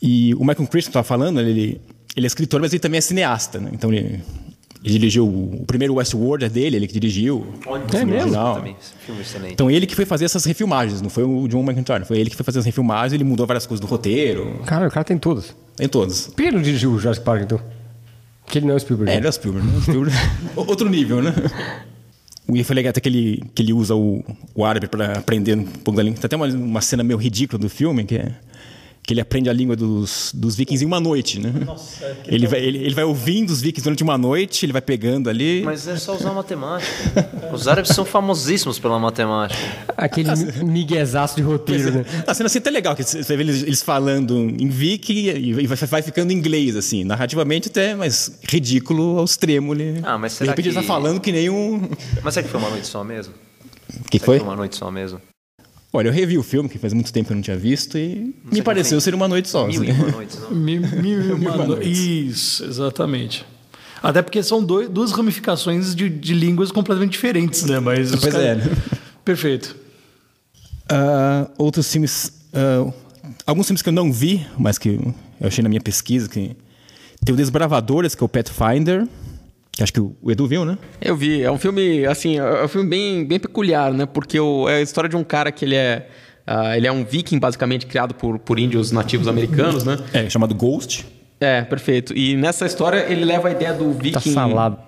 E o Michael Crichton estava falando, ele, ele é escritor, mas ele também é cineasta. Né? Então ele, ele dirigiu o, o primeiro Westworld é dele, ele que dirigiu. é mesmo? Original. Também, é. Então ele que foi fazer essas refilmagens, não foi o John McIntyre, foi ele que foi fazer as refilmagens, ele mudou várias coisas do roteiro, Cara, o cara tem todas. em todos. Por que ele não dirigiu o Jurassic Park, então? Porque ele não é o Spielberg. É, né? ele é o Spielberg, né? Spielberg- Outro nível, né? O Ian foi legal até que ele, que ele usa o, o árabe para aprender um pouco da língua. Tem até uma, uma cena meio ridícula do filme, que é que ele aprende a língua dos, dos vikings em uma noite, né? ele, vai, ele, ele vai ouvindo os vikings durante uma noite, ele vai pegando ali. Mas é só usar matemática. Os árabes são famosíssimos pela matemática. Aquele mi- miguezaço de roteiro, né? A cena assim é até legal, que você vê eles, eles falando em viking e vai, vai ficando em inglês, assim, narrativamente até, mas ridículo ao extremo. Ele, Ah, mas de será repente ele que- tá falando que nem um... Mas será que foi uma noite só mesmo? O que Será foi? que foi uma noite só mesmo? Olha, eu revi o filme, que faz muito tempo que eu não tinha visto, e me sei pareceu ser uma noite só. Mil e uma noites, não? Mil, mil e uma uma no- noites. Isso, exatamente. Até porque são dois, duas ramificações de, de línguas completamente diferentes, né? Mas Pois cara- é, né? Perfeito. Ah, outros filmes. ah, alguns filmes que eu não vi, mas que eu achei na minha pesquisa. Que tem o Desbravadores, que é o Pathfinder. Que acho que o Edu viu, né? Eu vi, é um filme, assim, é um filme bem, bem peculiar, né? Porque o- é a história de um cara que ele é. ah, ele é um viking, basicamente, criado por, por índios nativos americanos, né? É, chamado Ghost. É, perfeito. E nessa história ele leva a ideia do viking. Tá salado.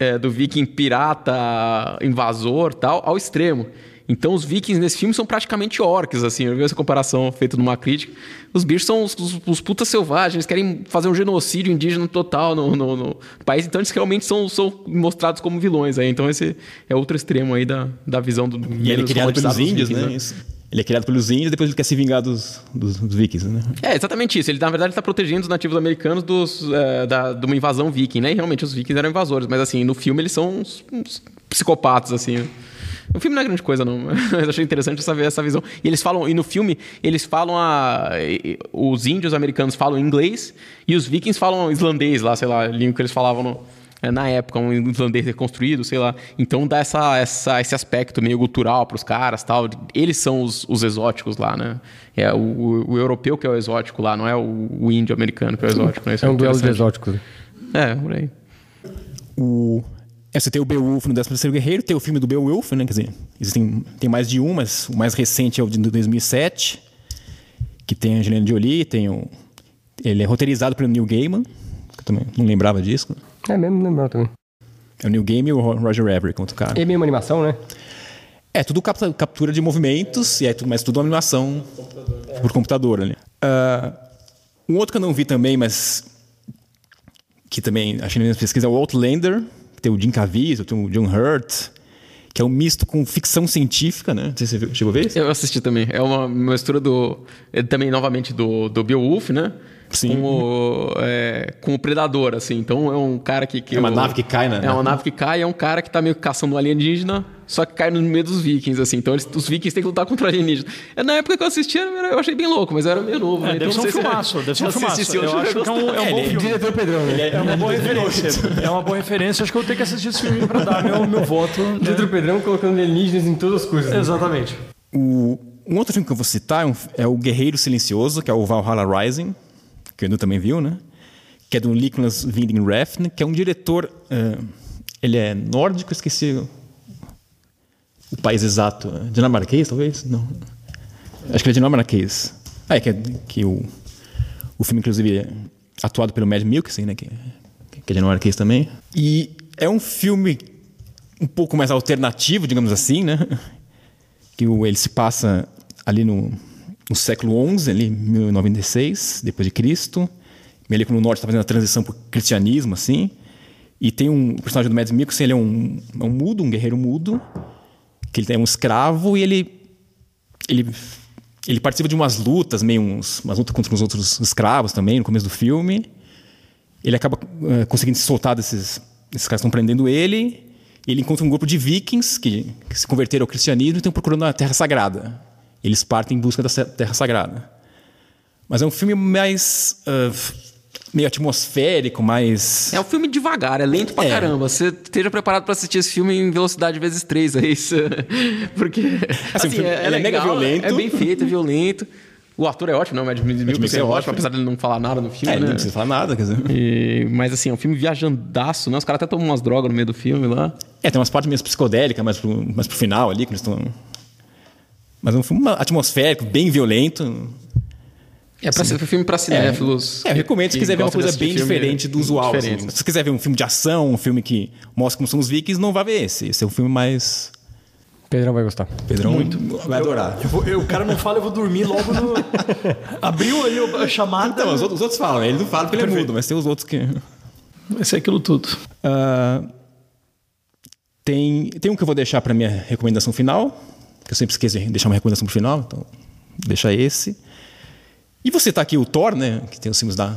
É, do viking pirata, invasor tal, ao extremo. Então os vikings nesse filme são praticamente orcs, assim. Eu vi essa comparação feita numa crítica. Os bichos são os, os, os putas selvagens, eles querem fazer um genocídio indígena total no, no- no país. Então eles realmente são, são mostrados como vilões aí. Então esse é outro extremo aí da, da visão do. E ele é criado pelos índios, vikings, né? Isso. Ele é criado pelos índios e depois ele quer se vingar dos, dos, dos vikings, né? É, exatamente isso. Ele, na verdade, está protegendo os nativos americanos dos, é, da, de uma invasão viking, né? E realmente os vikings eram invasores, mas assim, no filme eles são uns, uns psicopatas, assim. O filme não é grande coisa, não. Mas achei interessante saber essa visão. E eles falam, e no filme, eles falam a. Os índios americanos falam inglês e os vikings falam islandês lá, sei lá, a língua que eles falavam no- é, na época, um islandês reconstruído, sei lá. Então dá essa, essa, esse aspecto meio cultural pros caras tal. Eles são os, os exóticos lá, né? É o, o- o europeu que é o exótico lá, não é o, o índio americano que é o exótico, né? Isso É um duelo de exóticos. É, por aí. O... É, você tem o Beowulf no 13º Guerreiro, tem o filme do Beowulf, né? Quer dizer, existem, tem mais de um, mas o mais recente é o de 2007, que tem a Angelina Jolie, tem o... Ele é roteirizado pelo Neil Gaiman, que eu também não lembrava disso. É mesmo, não lembro também. É o Neil Gaiman e o Ro- Roger Everett, outro cara. É uma animação, né? É, tudo captura de movimentos, e é tudo, mas tudo uma animação por computador ali. Ah, um outro que eu não vi também, mas que também achei na minha pesquisa é o Outlander, tem o Jim Caviezel, tem o John Hurt, que é um misto com ficção científica, né? Não sei se você chegou a ver isso? Eu assisti também. É uma mistura do. também, novamente, do, do Beowulf, né? Sim. Com o, é, com o Predador, assim. Então é um cara que. que É uma o- nave que cai, né? É uma nave que cai, é um cara que tá meio caçando um alienígena, só que cai no meio dos vikings, assim. Então eles, os vikings têm que lutar contra o alienígena. É, Na época que eu assisti, eu eu achei bem louco, mas eu era meio novo. É, né? deve Então ser um se- filmaço, deve ser um eu filmaço. hoje, Eu ia acho que é um, é um bom filme. Diretor Pedrão, né? É uma boa referência. É uma boa referência. Acho que eu vou ter que assistir esse filme para dar meu, meu voto. né? Diretor Pedrão colocando alienígenas em todas as coisas. né? Exatamente. O, um outro filme que eu vou citar é, um- é o Guerreiro Silencioso, que é o Valhalla Rising, que o Edu também viu, né? Que é do Nicholas Winding Refn, que é um diretor. eh, ele é nórdico, esqueci o, país exato. eh, Dinamarquês, talvez? Não. Acho que ele é dinamarquês. Ah, é que, é, que o, o filme, inclusive, é atuado pelo Mad Mikkelsen, né? Que, que é dinamarquês também. E é um filme um pouco mais alternativo, digamos assim, né? que o- ele se passa ali no, no século XI, ali 1096 depois de Cristo, Meio no norte está fazendo a transição para o cristianismo, assim. E tem um personagem do Mads Mikkelsen, ele é um, é um mudo, um guerreiro mudo, que ele é um escravo e ele ele ele participa de umas lutas, meio uns, umas lutas contra os outros escravos também no começo do filme. Ele acaba eh, conseguindo se soltar desses esses caras estão prendendo ele. Ele encontra um grupo de vikings que, que se converteram ao cristianismo e estão procurando a Terra Sagrada. Eles partem em busca da Terra Sagrada. Mas é um filme mais ah, meio atmosférico, mais É um filme devagar, é lento pra É. caramba. Você esteja preparado pra assistir esse filme em velocidade vezes três, é isso. Porque. Assim, o filme- ele é mega violento. É bem feito, é violento. O ator é ótimo, não? Mad Mikkelsen Mikkelsen é é ótimo, apesar dele não falar nada no filme, É, né? não precisa falar nada, quer dizer. E- mas assim, é um filme viajandaço, né? Os caras até tomam umas drogas no meio do filme lá. É, tem umas partes meio psicodélicas, mais pro, mais pro final ali, que eles estão. Mas é um filme atmosférico, bem violento. É pra ser um filme pra cinéfilos. É, eu recomendo se quiser ver uma coisa bem diferente do usual. assim. diferente. Se você quiser ver um filme de ação, um filme que mostra como são os vikings, não vai ver esse. Esse é um filme mais. Pedrão vai gostar. Pedrão vai adorar. Eu vou- eu- o cara não fala, eu vou dormir logo no. Abriu ali a chamada. Então, os outros, os outros falam, né? ele não fala porque ele é mudo, mas tem os outros que. Vai ser aquilo tudo. Ah, tem, tem um que eu vou deixar para minha recomendação final, que eu sempre esqueço de deixar uma recomendação pro final, então deixa esse. E você tá aqui o Thor, né? Que tem os filmes da.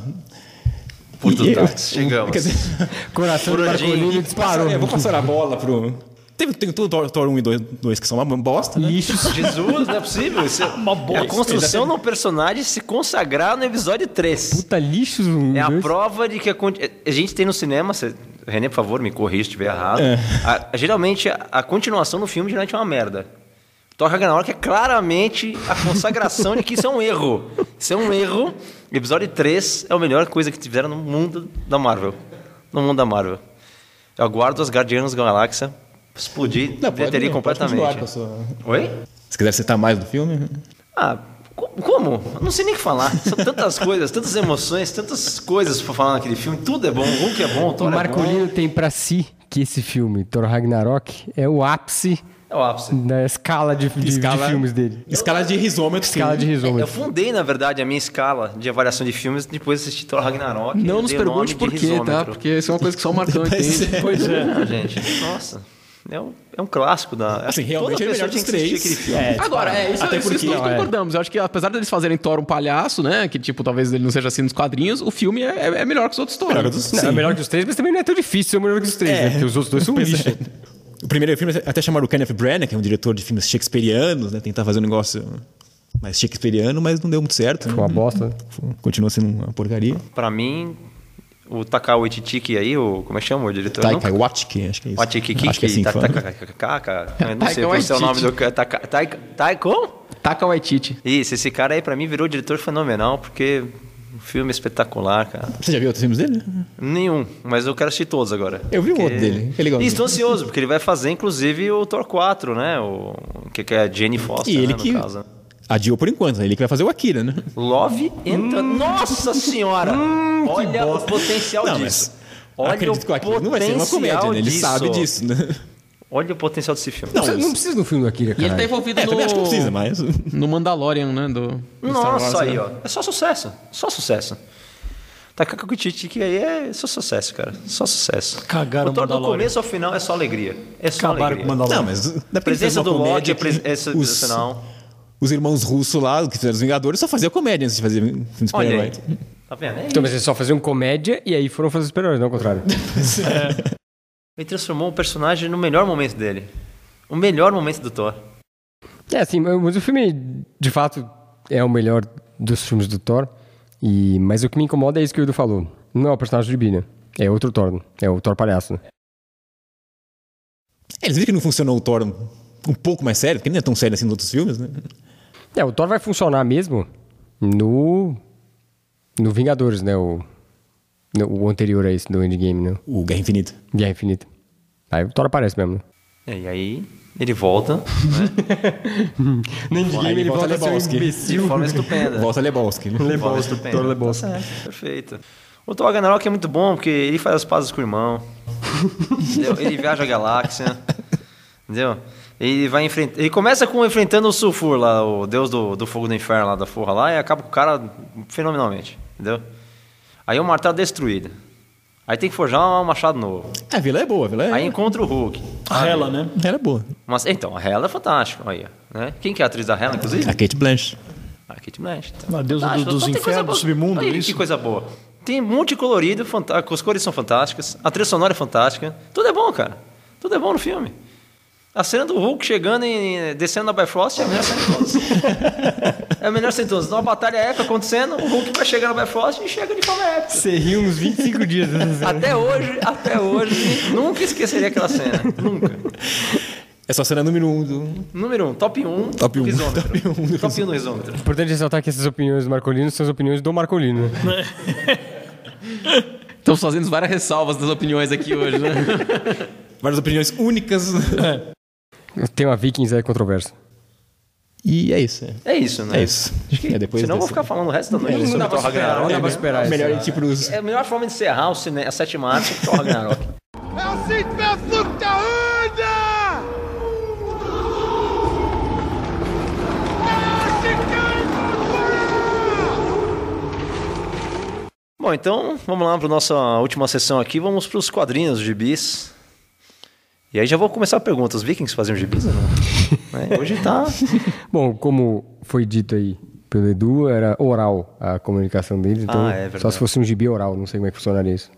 Detrás, chegamos. Quer dizer, Coração. Marcolino disparou. eu vou passar a bola pro. Tem, tem todo Thor, Thor 1 e 2, 2 que são uma bosta, né? Lixos. Jesus, não é possível. Isso é uma boa. É a construção de um personagem se consagrar no episódio 3. Puta lixos. um, É a prova de que a, a gente tem no cinema. Você, René, por favor, me corrija se estiver errado. A- geralmente, a, a continuação do filme geralmente é uma merda. Thor Ragnarok é claramente a consagração de que isso é um erro. Isso é um erro. Episódio 3 é a melhor coisa que tiveram no mundo da Marvel. No mundo da Marvel. Eu aguardo os Guardianos da Galáxia explodir Não, completamente. Oi? Se quiser citar mais do filme. Ah, co- como? Eu não sei nem o que falar. São tantas coisas, tantas emoções, tantas coisas pra falar naquele filme. Tudo é bom. O Hulk é bom, o O Thor é bom. Marcolino tem pra si que esse filme, Thor Ragnarok, é o ápice É o ápice. da escala de, de- de Escala- filmes dele. Escala de risômetro. sim. Escala de Eu risômetro. fundei, na verdade, a minha escala de avaliação de filmes depois de assistir Thor Ragnarok. Não Eu nos pergunte de por quê, tá? Porque isso é uma coisa que só o Marcão entende. Pois é. Ah, gente, nossa. É um, é um clássico da. Assim, que realmente é melhor dos três. aquele filme. É, Agora, é, isso, Até isso, porque- isso nós não, é. concordamos. Eu acho que apesar deles fazerem Thor um palhaço, né? Que tipo, talvez ele não seja assim nos quadrinhos, o filme é, é- é melhor que os outros Thor. Melhor que os- Não, é sim. melhor que os três, mas também não é tão difícil ser o melhor que os três, né? Porque os outros dois são um lixo. O primeiro filme até chamaram o Kenneth Branagh, que é um diretor de filmes shakespearianos, né? Tentar fazer um negócio mais shakespeariano, mas não deu muito certo. né? Uma bosta. Continua sendo uma porcaria. Pra mim, o Taka Waititi aí, o, como é que chama o diretor? Taika Waititi, acho que é isso. Waititi, acho que é assim eu não sei qual é o nome do. Taika, Taika, Taika, o Waititi. Isso, esse cara aí pra mim virou diretor fenomenal, porque um filme espetacular, cara. Você já viu outros filmes dele? Nenhum, mas eu quero assistir todos agora. Eu vi um Porque- outro dele, que legalzinho. E estou ansioso, porque ele vai fazer, inclusive, o Thor 4, né? O, que, é a Jenny Foster, E ele né, que no caso. adiou por enquanto, né? ele que vai fazer o Akira, né? Love entra... Nossa senhora! Olha o potencial Não, disso. mas Olha acredito que o Akira não vai ser uma comédia, né? Ele disso. sabe disso, né? Olha o potencial desse filme. Não, não precisa de um filme do Akira, E cara. ele tá envolvido É, no. também acho que não precisa, mas... No Mandalorian, né? Do, do Star Wars, Nossa, aí, né? ó. É só sucesso. Só sucesso. Taika Waititi, que aí é só sucesso, cara. Só sucesso. Cagaram o Thor o do Mandalorian. começo ao final é só alegria. É só Acabaram alegria. com o Mandalorian. Não, mas dá pra A presença do comédia é pres- é os, sensacional. os irmãos russos lá, que fizeram os Vingadores, só faziam comédia antes de fazer filme de super-herói. Tá vendo? É Então, mas eles só faziam comédia e aí foram fazer super-heróis, não o contrário. Ele transformou o personagem no melhor momento dele. O melhor momento do Thor. É, assim, mas o filme, de fato, é o melhor dos filmes do Thor. E, mas o que me incomoda é isso que o Edu falou. Não é o personagem de Bina. É outro Thor. É o Thor palhaço. né? É, Eles viram que não funcionou o Thor um, pouco mais sério, porque ele não é tão sério assim nos outros filmes, né? É, o Thor vai funcionar mesmo no. No Vingadores, né? O, o anterior a esse, do Endgame, né? O Guerra Infinita. Guerra Infinita. Aí o Thor aparece mesmo, né? É, E aí ele volta No Endgame ele volta a ser um de forma estupenda. Volta Lebowski. né? De forma estupenda. Tá certo, perfeito. O Thor Ragnarok é muito bom porque ele faz as pazes com o irmão. entendeu? Ele viaja a galáxia. Entendeu? Ele vai enfrentar. Ele começa com enfrentando o Sulfur lá, o deus do, do fogo do inferno lá da forra lá, e acaba com o cara fenomenalmente. Entendeu? Aí o martelo é destruído. Aí tem que forjar um machado novo. É, a vila é boa, a vila é. Aí encontra o Hulk. A Hela, né? Ela é boa. Mas, então, a Hela é fantástica. Aí, né? Quem que é a atriz da Hela, inclusive? A Kate Blanchett. A Kate Blanchett. A deusa do- Fantástico. dos Então infernos, do submundo, Aí, isso? Que coisa boa. Tem um monte de colorido, fanta- as cores são fantásticas, a trilha sonora é fantástica. Tudo é bom, cara. Tudo é bom no filme. A cena do Hulk chegando e descendo na Bifrost é a melhor cena de todas. é a melhor cena de todas. Uma batalha épica acontecendo, o Hulk vai chegar na Bifrost e chega de forma épica. Você riu uns 25 dias dessa cena. Até hoje, até hoje, nunca esqueceria aquela cena. Nunca. Essa é a cena número um do. Número 1, um, top 1 um, Top do um, risômetro. top um do top 1 um no risômetro. Importante ressaltar que essas opiniões do Marcolino são as opiniões do Marcolino. Né? Estamos fazendo várias ressalvas das opiniões aqui hoje, né? Várias opiniões únicas. O tema Vikings é controverso. E é isso. É, É isso, né? é isso. Acho que é depois Senão eu vou desse- ficar falando o resto da noite Não dá o pra esperar, não dá pra esperar isso. Melhor ir tipo pros. É a melhor forma de encerrar o cine... a sétima arte é Thor Ragnarok. É que perfume da! É que Bom, então vamos lá para nossa última sessão aqui. Vamos para os quadrinhos, gibis. E aí já vou começar a pergunta. Os vikings faziam gibis ou não? É, hoje tá... Bom, como foi dito aí pelo Edu, era oral a comunicação deles, então Ah, é verdade. só se fosse um gibi oral, não sei como é que funcionaria isso.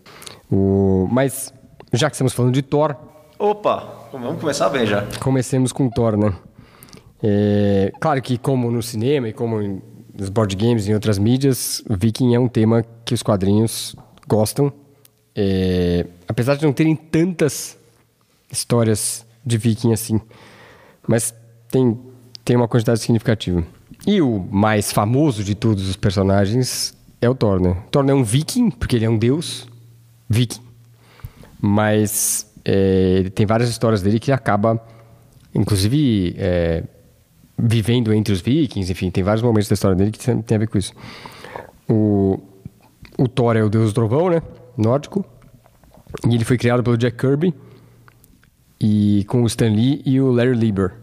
O... Mas, já que estamos falando de Thor, Opa, vamos começar bem já. comecemos com Thor, né? É, claro que como no cinema e como em- nos board games e em outras mídias, Viking é um tema que os quadrinhos gostam. É, apesar de não terem tantas histórias de Viking assim, mas tem, tem uma quantidade significativa. E o mais famoso de todos os personagens é o Thor, né? Thor não é um viking, porque ele é um deus viking. Mas é, tem várias histórias dele que acaba, inclusive, é, vivendo entre os vikings. Enfim, tem vários momentos da história dele que tem a ver com isso. O, o Thor é o deus do trovão, né? Nórdico. E ele foi criado pelo Jack Kirby e com o Stan Lee e o Larry Lieber.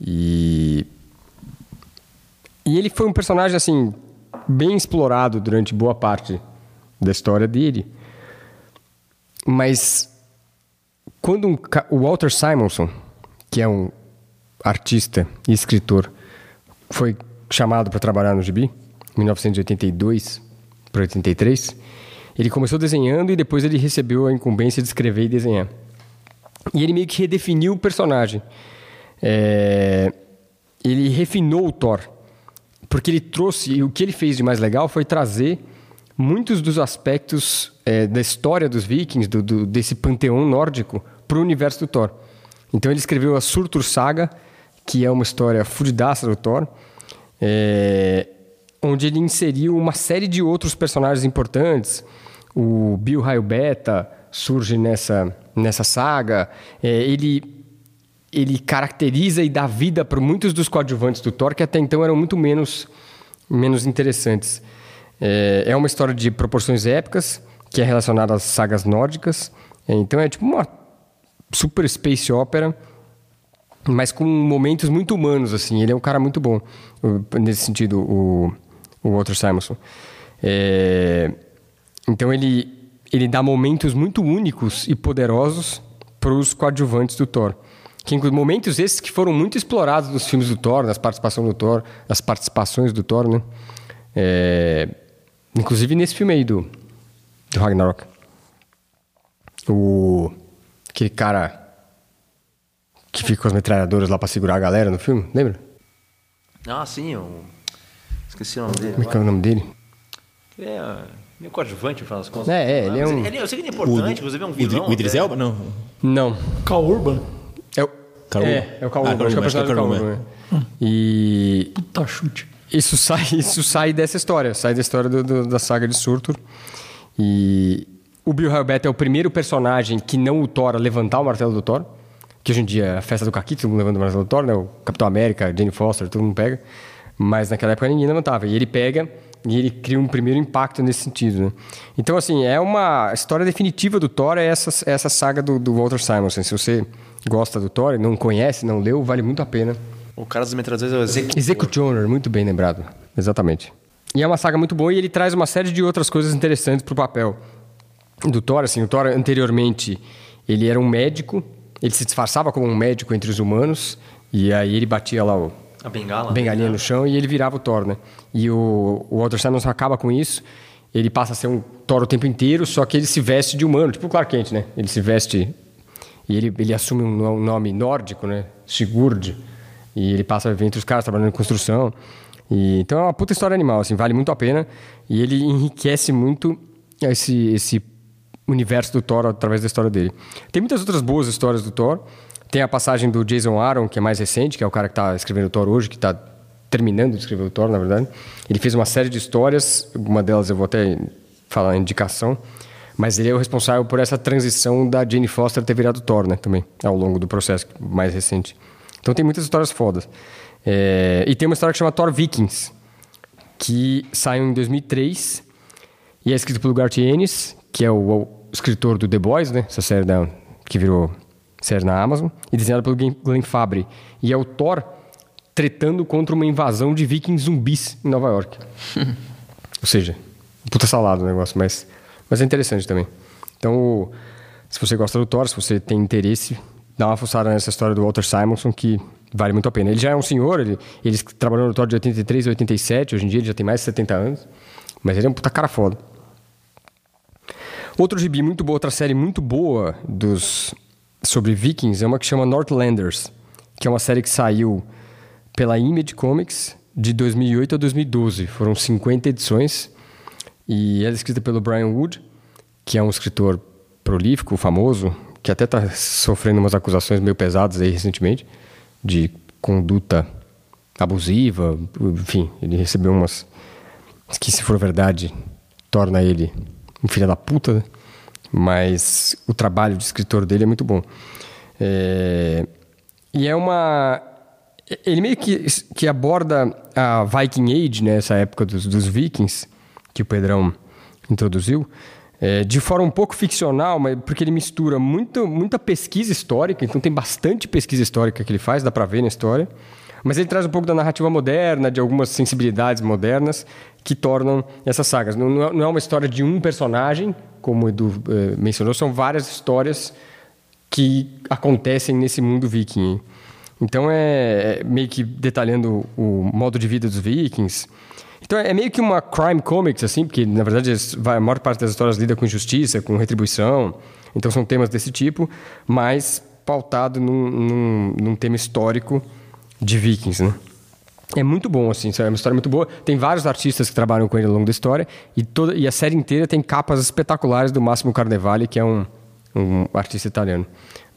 E e ele foi um personagem assim bem explorado durante boa parte da história dele. Mas quando um o Walter Simonson, que é um artista e escritor, foi chamado para trabalhar no Gibi, em 1982 para 83, ele começou desenhando e depois ele recebeu a incumbência de escrever e desenhar. E ele meio que redefiniu o personagem. É, Ele refinou o Thor. Porque ele trouxe, e o que ele fez de mais legal foi trazer muitos dos aspectos é, da história dos vikings, do, do- desse panteão nórdico, para o universo do Thor. Então ele escreveu a Surtur Saga, que é uma história fudidaça do Thor, é, onde ele inseriu uma série de outros personagens importantes. O Bill Raio Beta surge nessa, nessa saga. É, ele ele caracteriza e dá vida para muitos dos coadjuvantes do Thor que até então eram muito menos, menos interessantes. É, é uma história de proporções épicas, que é relacionada às sagas nórdicas. É, então é tipo uma super space opera, mas com momentos muito humanos. assim. Ele é um cara muito bom nesse sentido, o, o Walter Simonson. É, então ele, ele dá momentos muito únicos e poderosos para os coadjuvantes do Thor. Que, momentos esses que foram muito explorados nos filmes do Thor, nas participações do Thor, nas participações do Thor, né? É, inclusive nesse filme aí do, do Ragnarok. O, aquele cara que fica com as metralhadoras lá para segurar a galera no filme, lembra? Ah, sim, eu... Esqueci o nome dele. Como é que é o nome dele? Ele é meio coadjuvante, no final das contas. É, é, ele é um- eu sei que ele é importante, inclusive é um O, vilão. o Idris até. Elba? Não. Não. Cal Urban. É o Caru? É, é o Caru. Ah, acho que é o é personagem do Caru, Caru. né? E Puta chute. isso sai, isso sai dessa história, sai da história do- do- da saga de Surtur. E o Bill Hellbat é o primeiro personagem que não o Thor a levantar o martelo do Thor. Que hoje em dia é a festa do Caquito, todo mundo levanta o martelo do Thor, né? O Capitão América, Jane Foster, todo mundo pega. Mas naquela época ninguém levantava. E ele pega e ele cria um primeiro impacto nesse sentido, né? Então, assim, é uma história definitiva do Thor, é essa, essa saga do, do Walter Simonson. Se você gosta do Thor e não conhece, não leu, vale muito a pena. O cara das metralhadoras é o. Executioner, muito bem lembrado. Exatamente. E é uma saga muito boa e ele traz uma série de outras coisas interessantes pro papel do Thor. Assim, o Thor anteriormente ele era um médico, ele se disfarçava como um médico entre os humanos e aí ele batia lá o A bengala? bengalinha no chão e ele virava o Thor, né? E o, o Walter Simonson acaba com isso. Ele passa a ser um Thor o tempo inteiro, só que ele se veste de humano, tipo o Clark Kent, né? Ele se veste e ele, ele assume um um nome nórdico, né? Sigurd. E ele passa a viver entre os caras, trabalhando em construção. E, então é uma puta história animal, assim, vale muito a pena. E ele enriquece muito esse, esse universo do Thor através da história dele. Tem muitas outras boas histórias do Thor. Tem a passagem do Jason Aaron, que é mais recente, que é o cara que está escrevendo o Thor hoje, que está terminando de escrever o Thor, na verdade. Ele fez uma série de histórias, uma delas eu vou até falar em indicação, mas ele é o responsável por essa transição da Jane Foster ter virado Thor, né, também, ao longo do processo mais recente. Então tem muitas histórias fodas. É, e tem uma história que chama Thor Vikings, que saiu em 2003 e é escrito pelo Garth Ennis, que é o, o escritor do The Boys, né? Essa série da, que virou série na Amazon, e desenhado pelo Glenn- Fabry. E é o Thor tretando contra uma invasão de vikings zumbis em Nova York. Ou seja, puta salado o negócio, mas, mas é interessante também. Então, se você gosta do Thor, se você tem interesse, dá uma fuçada nessa história do Walter Simonson, que vale muito a pena. Ele já é um senhor, ele, ele trabalhou no Thor de 83 a 87, hoje em dia ele já tem mais de 70 anos, mas ele é um puta cara foda. Outro gibi muito boa, outra série muito boa dos sobre Vikings é uma que chama Northlanders, que é uma série que saiu pela Image Comics de 2008 a 2012. Foram 50 edições e ela é escrita pelo Brian Wood, que é um escritor prolífico, famoso, que até está sofrendo umas acusações meio pesadas aí recentemente de conduta abusiva, enfim, ele recebeu umas que se for verdade torna ele um filho da puta, né? Mas o trabalho de escritor dele é muito bom. É, E é uma. Ele meio que, que aborda a Viking Age, né, essa época dos, dos vikings, que o Pedrão introduziu, é, de forma um pouco ficcional, mas porque ele mistura muito, muita pesquisa histórica, então tem bastante pesquisa histórica que ele faz, dá pra ver na história. Mas ele traz um pouco da narrativa moderna, de algumas sensibilidades modernas que tornam essas sagas. Não, é- não é uma história de um personagem, como o Edu eh, mencionou, são várias histórias que acontecem nesse mundo viking. Então é, é meio que detalhando o modo de vida dos vikings. Então é meio que uma crime comics, assim, porque na verdade a maior parte das histórias lida com justiça, com retribuição. Então são temas desse tipo, mas pautado num, num, num tema histórico de vikings, né? É muito bom, assim, é uma história muito boa. Tem vários artistas que trabalham com ele ao longo da história e, toda, e a série inteira tem capas espetaculares do Massimo Carnevale, que é um, um artista italiano.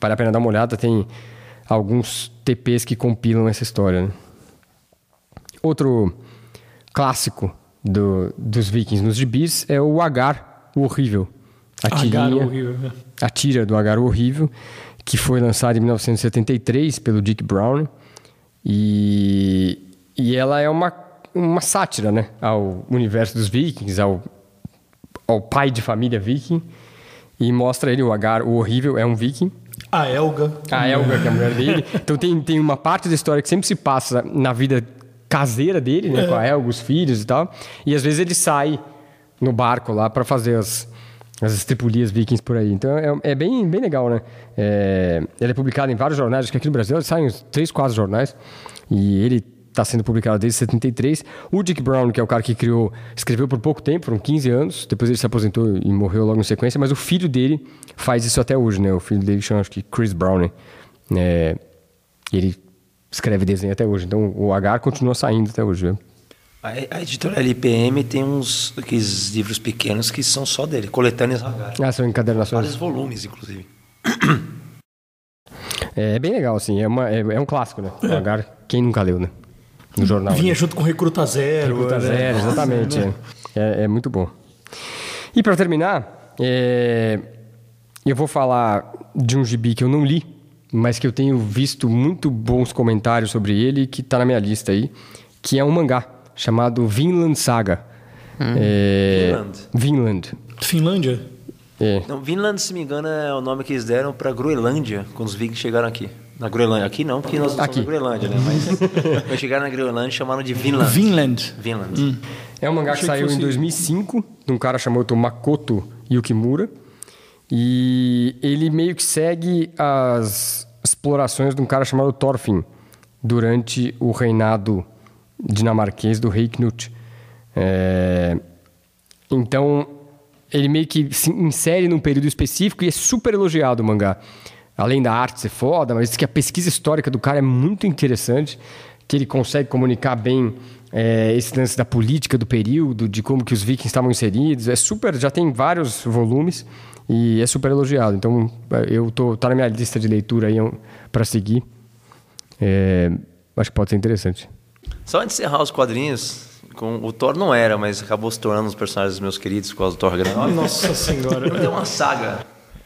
Vale a pena dar uma olhada, tem alguns TPs que compilam essa história. né? Outro clássico do- dos vikings nos gibis é o Agar, o Horrível. A Agar, tirinha- horrível, né? a tira do Agar o Horrível, que foi lançada em 1973 pelo Dick Brown. E, e ela é uma, uma sátira né, ao universo dos vikings, ao, ao pai de família viking. E mostra ele, o Agar, o Horrível, é um viking. A Elga. A Elga, que é a mulher dele. Então tem, tem uma parte da história que sempre se passa na vida caseira dele, né? Com a Elga, os filhos e tal. E às vezes ele sai no barco lá para fazer as, as estripulias vikings por aí. Então é, é bem, bem legal, né? É, ele é publicado em vários jornais, acho que aqui no Brasil ele sai em uns três, quatro jornais. E ele está sendo publicado desde 73. O Dick Brown, que é o cara que criou, escreveu por pouco tempo, foram 15 anos. Depois ele se aposentou e morreu logo em sequência. Mas o filho dele faz isso até hoje, né? O filho dele chama, acho que Chris Brown, né? É, ele escreve desenho até hoje. Então o H continua saindo até hoje. Né? A, a editora LPM tem uns aqueles livros pequenos que são só dele, coletâneas Hagar. Ah, são encadernações. Vários volumes, inclusive. É bem legal, assim. É, uma, é, é um clássico, né? O H, quem nunca leu, né? No jornal. Vinha né? junto com Recruta Zero. Recruta né? Zero, exatamente. é. É, é muito bom. E para terminar, é, eu vou falar de um gibi que eu não li, mas que eu tenho visto muito bons comentários sobre ele, que está na minha lista aí, que é um mangá chamado Vinland Saga. É, Vinland? Vinland. Finlândia? É. Não, Vinland, se me engano, é o nome que eles deram para Groenlândia, quando os vikings chegaram aqui. Na Groenlândia. Aqui não, porque nós não Aqui. somos na Groenlândia, né? Mas quando chegaram na Groenlândia, chamaram de Vinland. Vinland. Vinland. É um mangá que que saiu fosse- em 2005, de um cara chamado Makoto Yukimura. E ele meio que segue as explorações de um cara chamado Thorfinn durante o reinado dinamarquês do rei Knut. É, Então, ele meio que se insere num período específico e é super elogiado o mangá. Além da arte ser foda, mas que a pesquisa histórica do cara é muito interessante, que ele consegue comunicar bem é, esse lance da política do período, de como que os vikings estavam inseridos. É super, já tem vários volumes e é super elogiado. Então, eu tô tá na minha lista de leitura aí para seguir. É, acho que pode ser interessante. Só antes de encerrar os quadrinhos, com, o Thor não era, mas acabou se tornando um dos personagens meus queridos por causa do Thor Ragnarok. Nossa senhora. Tem uma saga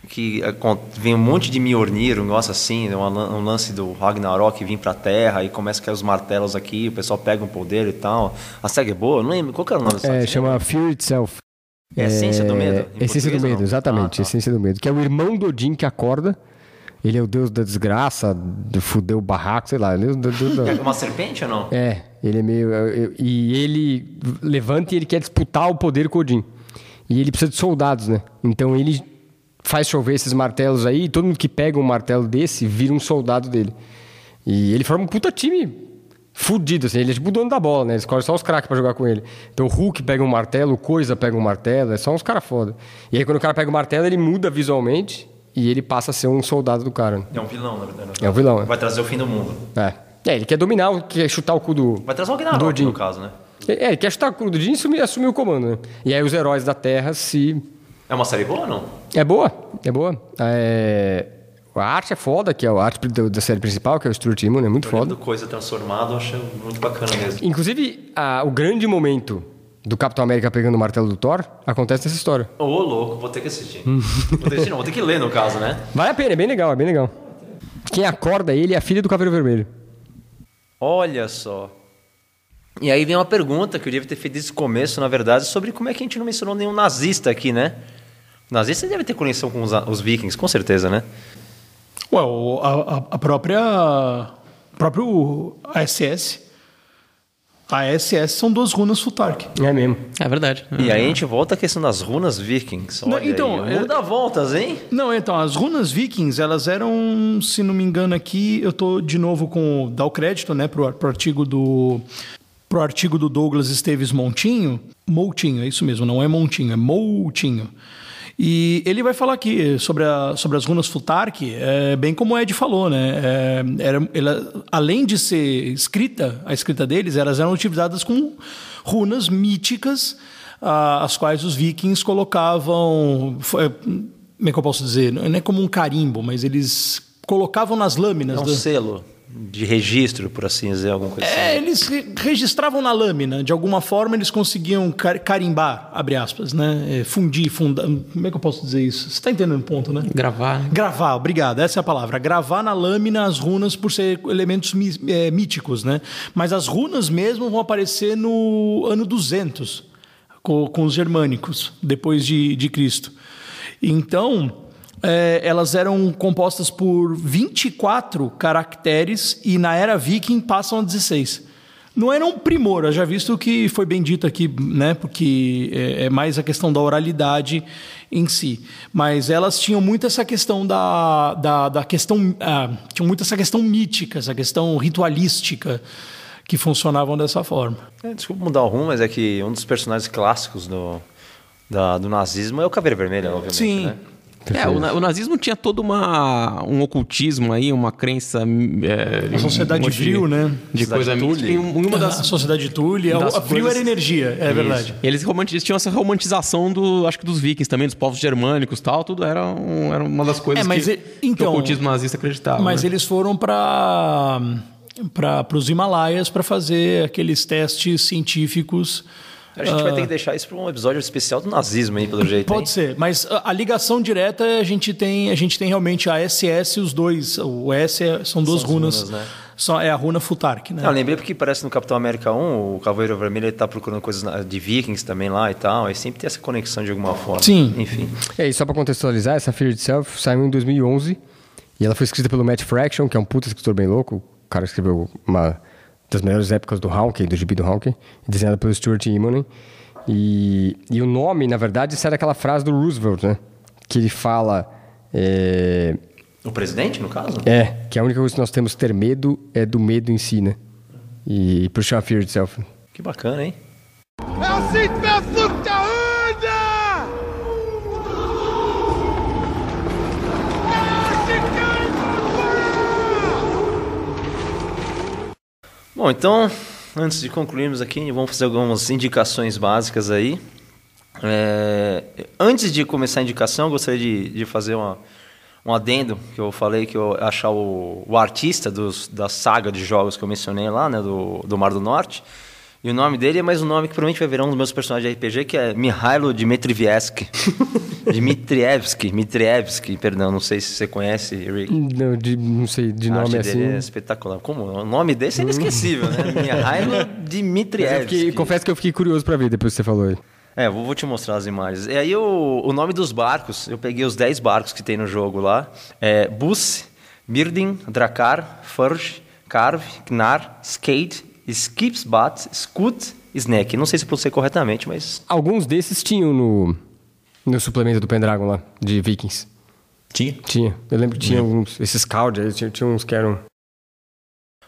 que é, con- vem um monte de Mjolnir, um negócio assim, lan- um lance do Ragnarok vir pra Terra e começa a cair os martelos aqui, o pessoal pega um poder e tal. A saga é boa? Eu não lembro. Qual que era o nome dessa É, saga? chama Fear Itself. É Essência do Medo? Em Essência do Medo, não? exatamente. Ah, tá. Essência do Medo. Que é o irmão do Odin que acorda. Ele é o deus da desgraça, fudeu o barraco, sei lá. Ele é, o deus da- É uma serpente ou não? é, ele é meio. é, E ele levanta e ele quer disputar o poder com o Odin. E ele precisa de soldados, né? Então ele faz chover esses martelos aí, e todo mundo que pega um martelo desse vira um soldado dele. E ele forma um puta time fudido, assim. Ele é tipo o dono da bola, né? Ele escolhe só os craques pra jogar com ele. Então o Hulk pega um martelo, o Coisa pega um martelo, é só uns caras foda. E aí quando o cara pega o martelo, ele muda visualmente e ele passa a ser um soldado do cara. né? É um vilão, na verdade. É um vilão, é. Vai trazer o fim do mundo. É. É, ele quer dominar, quer chutar o cu do. Vai trazer o Ragnarok, no caso, né? É, ele quer chutar o cu do Odin e assumir, assumir o comando, né? E aí os heróis da Terra se. É uma série boa ou não? É boa, é boa. É, A arte é foda, que é a arte da série principal, que é o Stuart Immonen, é muito Eu foda. Coisa transformado, eu acho muito bacana mesmo. Inclusive, a- o grande momento do Capitão América pegando o martelo do Thor acontece nessa história. Ô, louco, vou ter que assistir. vou ter que assistir, não, vou ter que ler no caso, né? Vale a pena, é bem legal, é bem legal. Quem acorda ele é a filha do Caveiro Vermelho. Olha só. E aí vem uma pergunta que eu devia ter feito desde o começo, na verdade, sobre como é que a gente não mencionou nenhum nazista aqui, né? Nazista deve ter conexão com os, os vikings, com certeza, né? Ué, o- a, a- a própria. próprio ASS. A ASS são duas runas Futark. É mesmo. É verdade. E aí a gente volta à questão das runas vikings. Não, Olha então, aí, é- mundo dá voltas, hein? Não, então, as runas vikings, elas eram, se não me engano aqui, eu tô de novo com, dar o crédito, né, pro, pro artigo do pro artigo do Douglas Esteves Montinho, Moutinho, é isso mesmo, não é Montinho, é Moutinho. E ele vai falar aqui sobre, a, sobre as runas Futark, é, bem como o Ed falou, né? É, era, ela, além de ser escrita, a escrita deles, elas eram utilizadas como runas míticas, ah, as quais os vikings colocavam. foi- como é que eu posso dizer? Não é como um carimbo, mas eles colocavam nas lâminas. É um do- selo de registro, por assim dizer, alguma coisa é, assim. eles re- registravam na lâmina, de alguma forma eles conseguiam car- carimbar, abre aspas, né? É, fundir, fundar. Como é que eu posso dizer isso? Você está entendendo o ponto, né? Gravar. Gravar, obrigado, essa é a palavra. Gravar na lâmina as runas por ser elementos é, míticos, né? Mas as runas mesmo vão aparecer no ano 200, com, com os germânicos, depois de, de Cristo. Então, é, elas eram compostas por 24 caracteres e na era viking passam a 16. Não era um primor, já visto que foi bem dito aqui, né? Porque é, é mais a questão da oralidade em si. Mas elas tinham muito essa questão da, da, da questão. ah, tinham muito essa questão mítica, essa questão ritualística que funcionavam dessa forma. É, desculpa mudar o rumo, mas é que um dos personagens clássicos do, da- do nazismo é o Caveira Vermelha, obviamente. Sim. Né? É, o, o nazismo tinha todo uma, um ocultismo aí, uma crença. É, A sociedade um vril, né? De coisa mística. E um- uma a das. sociedade Thule, a, das a frio coisas- era energia, é verdade. E eles, romanti- eles tinham essa romantização do, acho que dos vikings também, dos povos germânicos e tal, tudo era, um- era uma das coisas É, mas que, e- que então- o ocultismo nazista acreditava. Mas né? eles foram para para os Himalaias para fazer aqueles testes científicos. A gente vai ter que deixar isso para um episódio especial do nazismo aí, pelo jeito. Pode hein? ser, mas a, a ligação direta a gente tem a gente tem realmente a SS e os dois. O S é- são duas São as runas. runas, né? Só é a runa Futark, né? Não, eu lembrei porque parece no Capitão América 1, o Cavaleiro Vermelho ele tá procurando coisas de vikings também lá e tal, aí sempre tem essa conexão de alguma forma. Sim. Enfim. É, e só pra contextualizar, essa Fear Itself saiu em 2011 E ela foi escrita pelo Matt Fraction, que é um puta escritor bem louco. O cara escreveu uma das melhores épocas do Hawking, do gibi do Hawking, desenhada pelo Stuart Immonen. E, e o nome, na verdade, sai daquela frase do Roosevelt, né? Que ele fala... É, O presidente, no caso? é, que a única coisa que nós temos que ter medo é do medo em si, né? E push a fear itself. Que bacana, hein? Er sieht verfluchte Hunde! Er Bom, então, antes de concluirmos aqui, vamos fazer algumas indicações básicas aí. É, antes de começar a indicação, gostaria de, de fazer uma, um adendo, que eu falei que eu achar o, o artista dos, da saga de jogos que eu mencionei lá, né, do, do Mar do Norte. E o nome dele é mais um nome que provavelmente vai virar um dos meus personagens de RPG, que é Mihailo Dmitrievski. Dmitrievski, Dmitrievski, perdão, não sei se você conhece, Rick. Não, de- não sei, de A nome assim. dele é espetacular. Como? O nome desse é inesquecível, né? Mihailo Dmitrievski. fiquei- confesso que eu fiquei curioso pra ver depois que você falou aí. É, vou, te mostrar as imagens. E aí o, o nome dos barcos, eu peguei os 10 barcos que tem no jogo lá. É Bus, Mirdin, Drakkar, Furge, Carve, Gnar, Skate, Skipsbat, Scoot, Snake. Não sei se pronunciei corretamente, mas... Alguns desses tinham no, no suplemento do Pendragon lá, de Vikings. Tinha? Tinha. Eu lembro que tinha alguns. Esses aí, tinha, tinha uns que eram.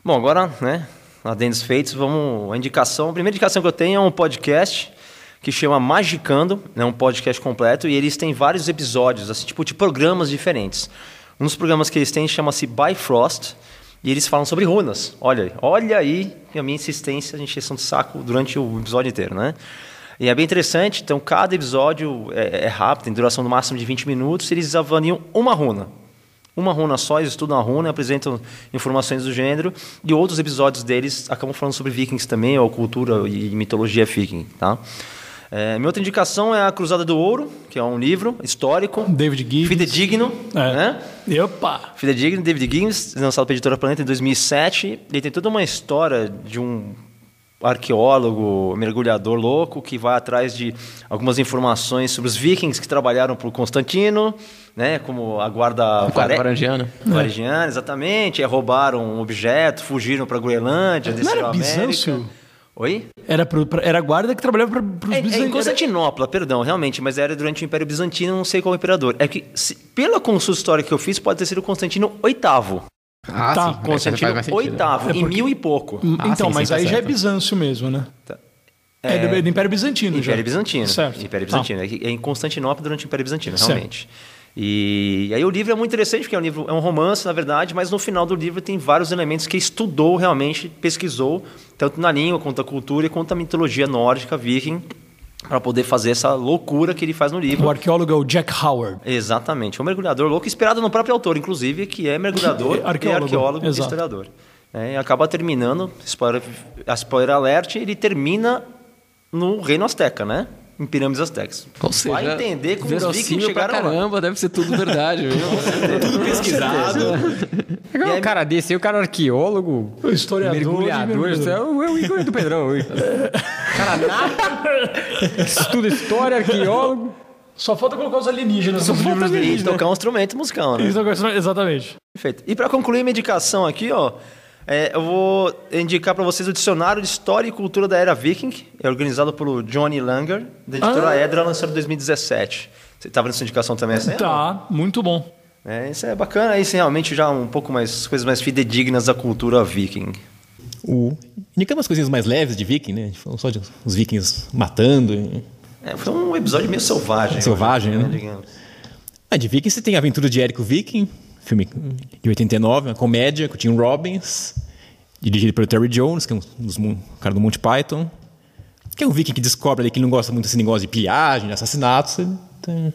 Bom, agora, né, adendos feitos, vamos... A indicação, a primeira indicação que eu tenho é um podcast que chama Magicando, é um podcast completo, e eles têm vários episódios, assim, tipo, de programas diferentes. Um dos programas que eles têm chama-se Bifrost, e eles falam sobre runas. Olha olha aí a minha insistência, a gente de saco durante o episódio inteiro, né? E é bem interessante, então cada episódio é, é rápido, tem duração no máximo de 20 minutos, eles avaliam uma runa. Uma runa só, eles estudam a runa, apresentam informações do gênero, e outros episódios deles acabam falando sobre vikings também, ou cultura e mitologia viking, tá? É, minha outra indicação é a Cruzada do Ouro, que é um livro histórico, David Gibbs. fidedigno, É. né? Opa! Fidedigno, David Gibbs, lançado pela Editora Planeta em 2007. Ele tem toda uma história de um arqueólogo, mergulhador louco que vai atrás de algumas informações sobre os vikings que trabalharam por Constantino, né, como a guarda Guarda vare- varangiana. Varangiana, exatamente. Aí roubaram um objeto, fugiram para Groenlândia, Não desceram era a América. Bizâncio? Oi? Era, pro, pra- era a guarda que trabalhava para os É, é em Constantinopla, perdão, realmente, mas era durante o Império Bizantino, não sei qual imperador. É que, se- pela consulta histórica que eu fiz, pode ter sido Constantino VIII. Ah, Tá, sim. Constantino. VIII, em mil e pouco. Então, Ah, sim, mas sim, tá aí já é certo. Bizâncio mesmo, né? É, do, do Império Bizantino já. Império Bizantino. Certo. Império Tá. Bizantino. É É em Constantinopla durante o Império Bizantino, Certo. realmente. E, e aí o livro é muito interessante, porque é um livro, é um romance, na verdade, mas no final do livro tem vários elementos que estudou realmente, pesquisou, tanto na língua, quanto a cultura e quanto a mitologia nórdica, viking, para poder fazer essa loucura que ele faz no livro. O arqueólogo é Jack Howard. Exatamente. Um mergulhador louco, inspirado no próprio autor, inclusive, que é mergulhador, Que é arqueólogo, e arqueólogo e historiador. É, e acaba terminando, spoiler, spoiler alert, ele termina no Reino Azteca, né? Em Pirâmides Aztecas. Ou seja, Vai entender como os vikings verossímil pra chegaram lá. caramba, deve ser tudo verdade. viu? Tudo pesquisado. Pegar um cara desse aí, o cara arqueólogo, O historiador mergulhador, mergulhador. isso é o, é o Igor do Pedrão. cara nada, estuda história, arqueólogo. Só falta colocar os alienígenas nos livros dele. E tocar um instrumento musical, né? Isso, Exatamente. Perfeito. E para concluir minha indicação aqui, ó, é, eu vou indicar para vocês o Dicionário de História e Cultura da Era Viking, é organizado pelo Johnny Langer, da editora Ah. Edra, lançado em 2017. Você estava nessa indicação também? Essa aí? Tá, muito bom. É, isso é bacana, isso é realmente já um pouco mais, coisas mais fidedignas da cultura viking. O... Indicamos umas coisinhas mais leves de viking, né? A gente falou só de os vikings matando. e- É, foi um episódio meio selvagem. Selvagem, hoje, né? digamos. Ah, de Viking você tem a aventura de Érico Viking, filme de 89, uma comédia com o Tim Robbins, dirigido pelo Terry Jones, que é um dos mon- cara do Monty Python. Que é um viking que descobre ali que ele não gosta muito desse negócio de pilhagem, de assassinatos. Ele, tem-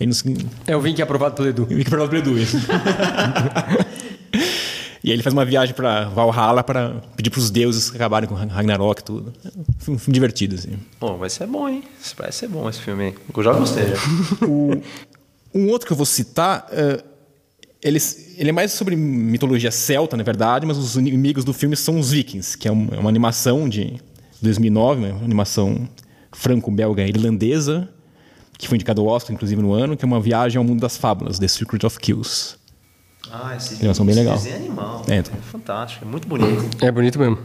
ele não É o Vink aprovado pelo Edu. Viking para o Edu, isso. E aí ele faz uma viagem para Valhalla para pedir para os deuses acabarem com Ragnarok e tudo. É um filme, divertido, assim. Bom, vai ser bom, hein? Parece ser bom esse filme aí. Eu já gostei, já. Um outro que eu vou citar, é, ele, ele é mais sobre mitologia celta, na verdade, mas os inimigos do filme são os vikings, que é um- é uma animação de 2009, né, uma animação franco-belga irlandesa, que foi indicado ao Oscar, inclusive, no ano, que é uma viagem ao mundo das fábulas, The Secret of Kills. Ah, esse Animação bem legal. desenho é animal. É, É, então. fantástico, é muito bonito. É bonito mesmo.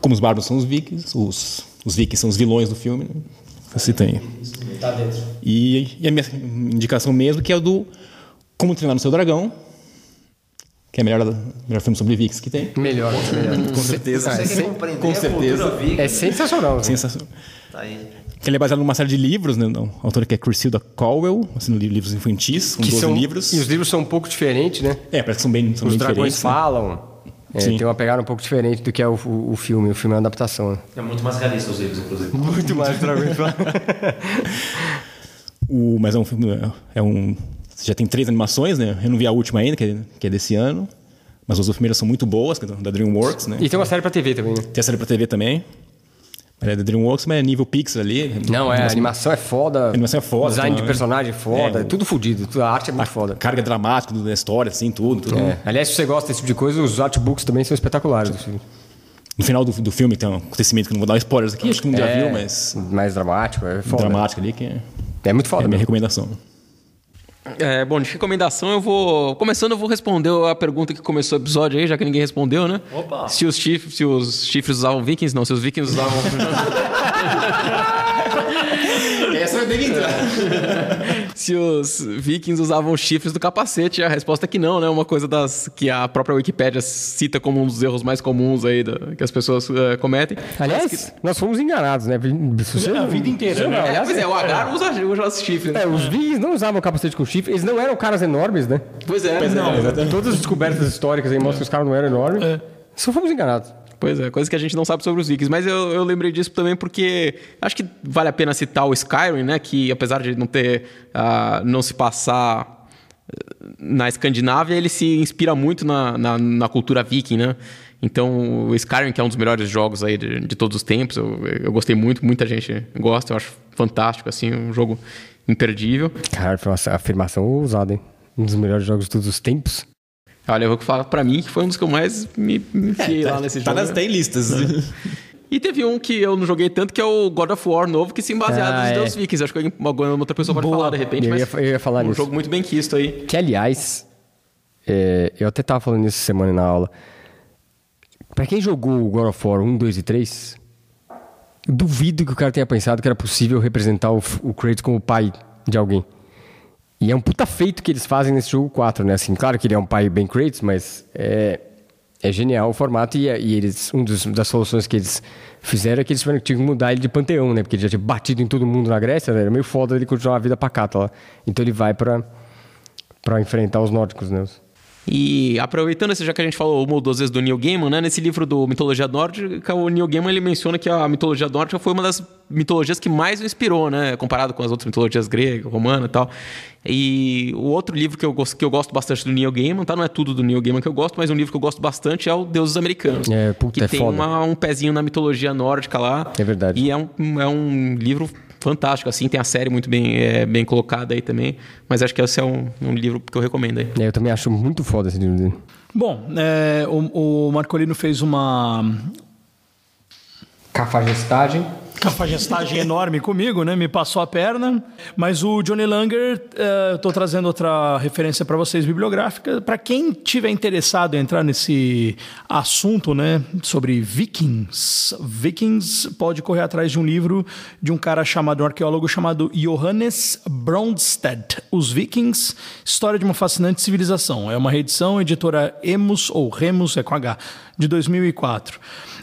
Como os bárbaros são os vikings, os, os vikings são os vilões do filme, né? Você tem. Tá dentro. E, e a minha indicação mesmo, que é o do Como Treinar o Seu Dragão, que é o melhor, melhor filme sobre vikings que tem. Melhor, melhor. Com certeza. É, Você compreender com certeza. viking? é sensacional. né? Sensacional. Tá aí. Que ele é baseado numa série de livros, né? da autora que é Cressida Cowell, assim, livros infantis, com Que 12 são, livros. E os livros são um pouco diferentes, né? É, parece que são bem, são Os bem dragões diferentes. né? falam. É, Sim. tem uma pegada um pouco diferente do que é o, o, o filme. O filme é uma adaptação. né? É muito mais realista os livros, inclusive. Muito mais dragões falam. O, mas é um filme. É um, já tem três animações, né? Eu não vi a última ainda, que é, que é desse ano. Mas as duas primeiras são muito boas, que é da DreamWorks, né? E tem uma série pra TV também, né? Tem a série pra TV também. É da DreamWorks, mas é nível Pixar ali. Não, é, a Animação- é foda. A animação é foda, Design de personagem é foda. É. É tudo fodido. A arte é muito foda. Carga dramática da história, assim, tudo. tudo. É. Aliás, se você gosta desse tipo de coisa, os artbooks também são espetaculares. filme. No final do, do filme tem um acontecimento que eu não vou dar spoilers aqui, acho que não já é, viu, mas Mais dramático, é foda. dramático ali, que é, É muito é foda a minha mesmo. recomendação. É, bom, de recomendação eu vou. Começando, eu vou responder a pergunta que começou o episódio aí, já que ninguém respondeu, né? Opa. Se os chifres, se os chifres usavam vikings, não, se os vikings usavam. Ter que entrar. se os vikings usavam chifres do capacete, a resposta é que não, né? Uma coisa das que a própria Wikipédia cita como um dos erros mais comuns aí da- que as pessoas eh, cometem. Aliás, nós fomos enganados, né? Você- A vida inteira, né? É, pois é, o Agar usa, usa os chifres. né? É, os vikings não usavam capacete com chifre, eles não eram caras enormes, né? Pois é, Todas as descobertas históricas aí mostram que os caras não eram enormes. Só fomos enganados. Pois é, coisa que a gente não sabe sobre os Vikings. Mas eu, eu lembrei disso também porque acho que vale a pena citar o Skyrim, né? Que apesar de não ter. ah, não se passar eh, na Escandinávia, ele se inspira muito na, na, na cultura viking, né? Então, o Skyrim, que é um dos melhores jogos aí de, de todos os tempos, eu, eu gostei muito, muita gente gosta, eu acho fantástico, assim, um jogo imperdível. Cara, foi uma afirmação ousada, hein? Um dos melhores jogos de todos os tempos. Olha, eu vou falar pra mim que foi um dos que eu mais me, me enfiei lá nesse Tá jogo. nas 10 listas. E teve um que eu não joguei tanto, que é o God of War novo, que se baseado Ah, nos é. Deus Vikings. Acho que alguma outra pessoa pode falar de repente, Eu mas ia, eu ia falar um nisso. jogo muito bem quisto aí. Que, aliás, é, eu até tava falando isso essa semana na aula. Pra quem jogou o God of War 1, 2 e 3, eu duvido que o cara tenha pensado que era possível representar o, o Kratos como o pai de alguém. E é um puta feito que eles fazem nesse jogo 4, né? Assim, claro que ele é um pai bem Kratos, mas é, é genial o formato e, e eles, um dos, das soluções que eles fizeram é que eles tiveram que mudar ele de panteão, né? Porque ele já tinha batido em todo mundo na Grécia, né? Era meio foda ele continuar a vida pacata lá. Então ele vai pra, pra enfrentar os nórdicos, né? E aproveitando esse, já que a gente falou uma ou duas vezes do Neil Gaiman, né? Nesse livro do Mitologia Nórdica, o Neil Gaiman ele menciona que a mitologia nórdica foi uma das mitologias que mais o inspirou, né? Comparado com as outras mitologias grega, romana e tal. E o outro livro que eu, gosto, que eu gosto bastante do Neil Gaiman, tá? Não é tudo do Neil Gaiman que eu gosto, mas um livro que eu gosto bastante é o Deuses Americanos. É, puta, que é tem uma- um pezinho na mitologia nórdica lá. É verdade. E é um, é um livro fantástico, assim. Tem a série muito bem, é, bem colocada aí também. Mas acho que esse é um, um livro que eu recomendo aí. É, eu também acho muito foda esse livro dele. Bom, é, o, o Marcolino fez uma Cafagestagem. Cafajestagem enorme comigo, né? Me passou a perna. Mas o Johnny Langer, eu tô trazendo outra referência para vocês bibliográfica. Para quem tiver interessado em entrar nesse assunto, né, sobre vikings, vikings pode correr atrás de um livro de um cara chamado, um arqueólogo chamado Johannes Bronsted. Os Vikings, História de uma Fascinante Civilização. É uma reedição, editora Emus, ou Remus, é com H, de 2004.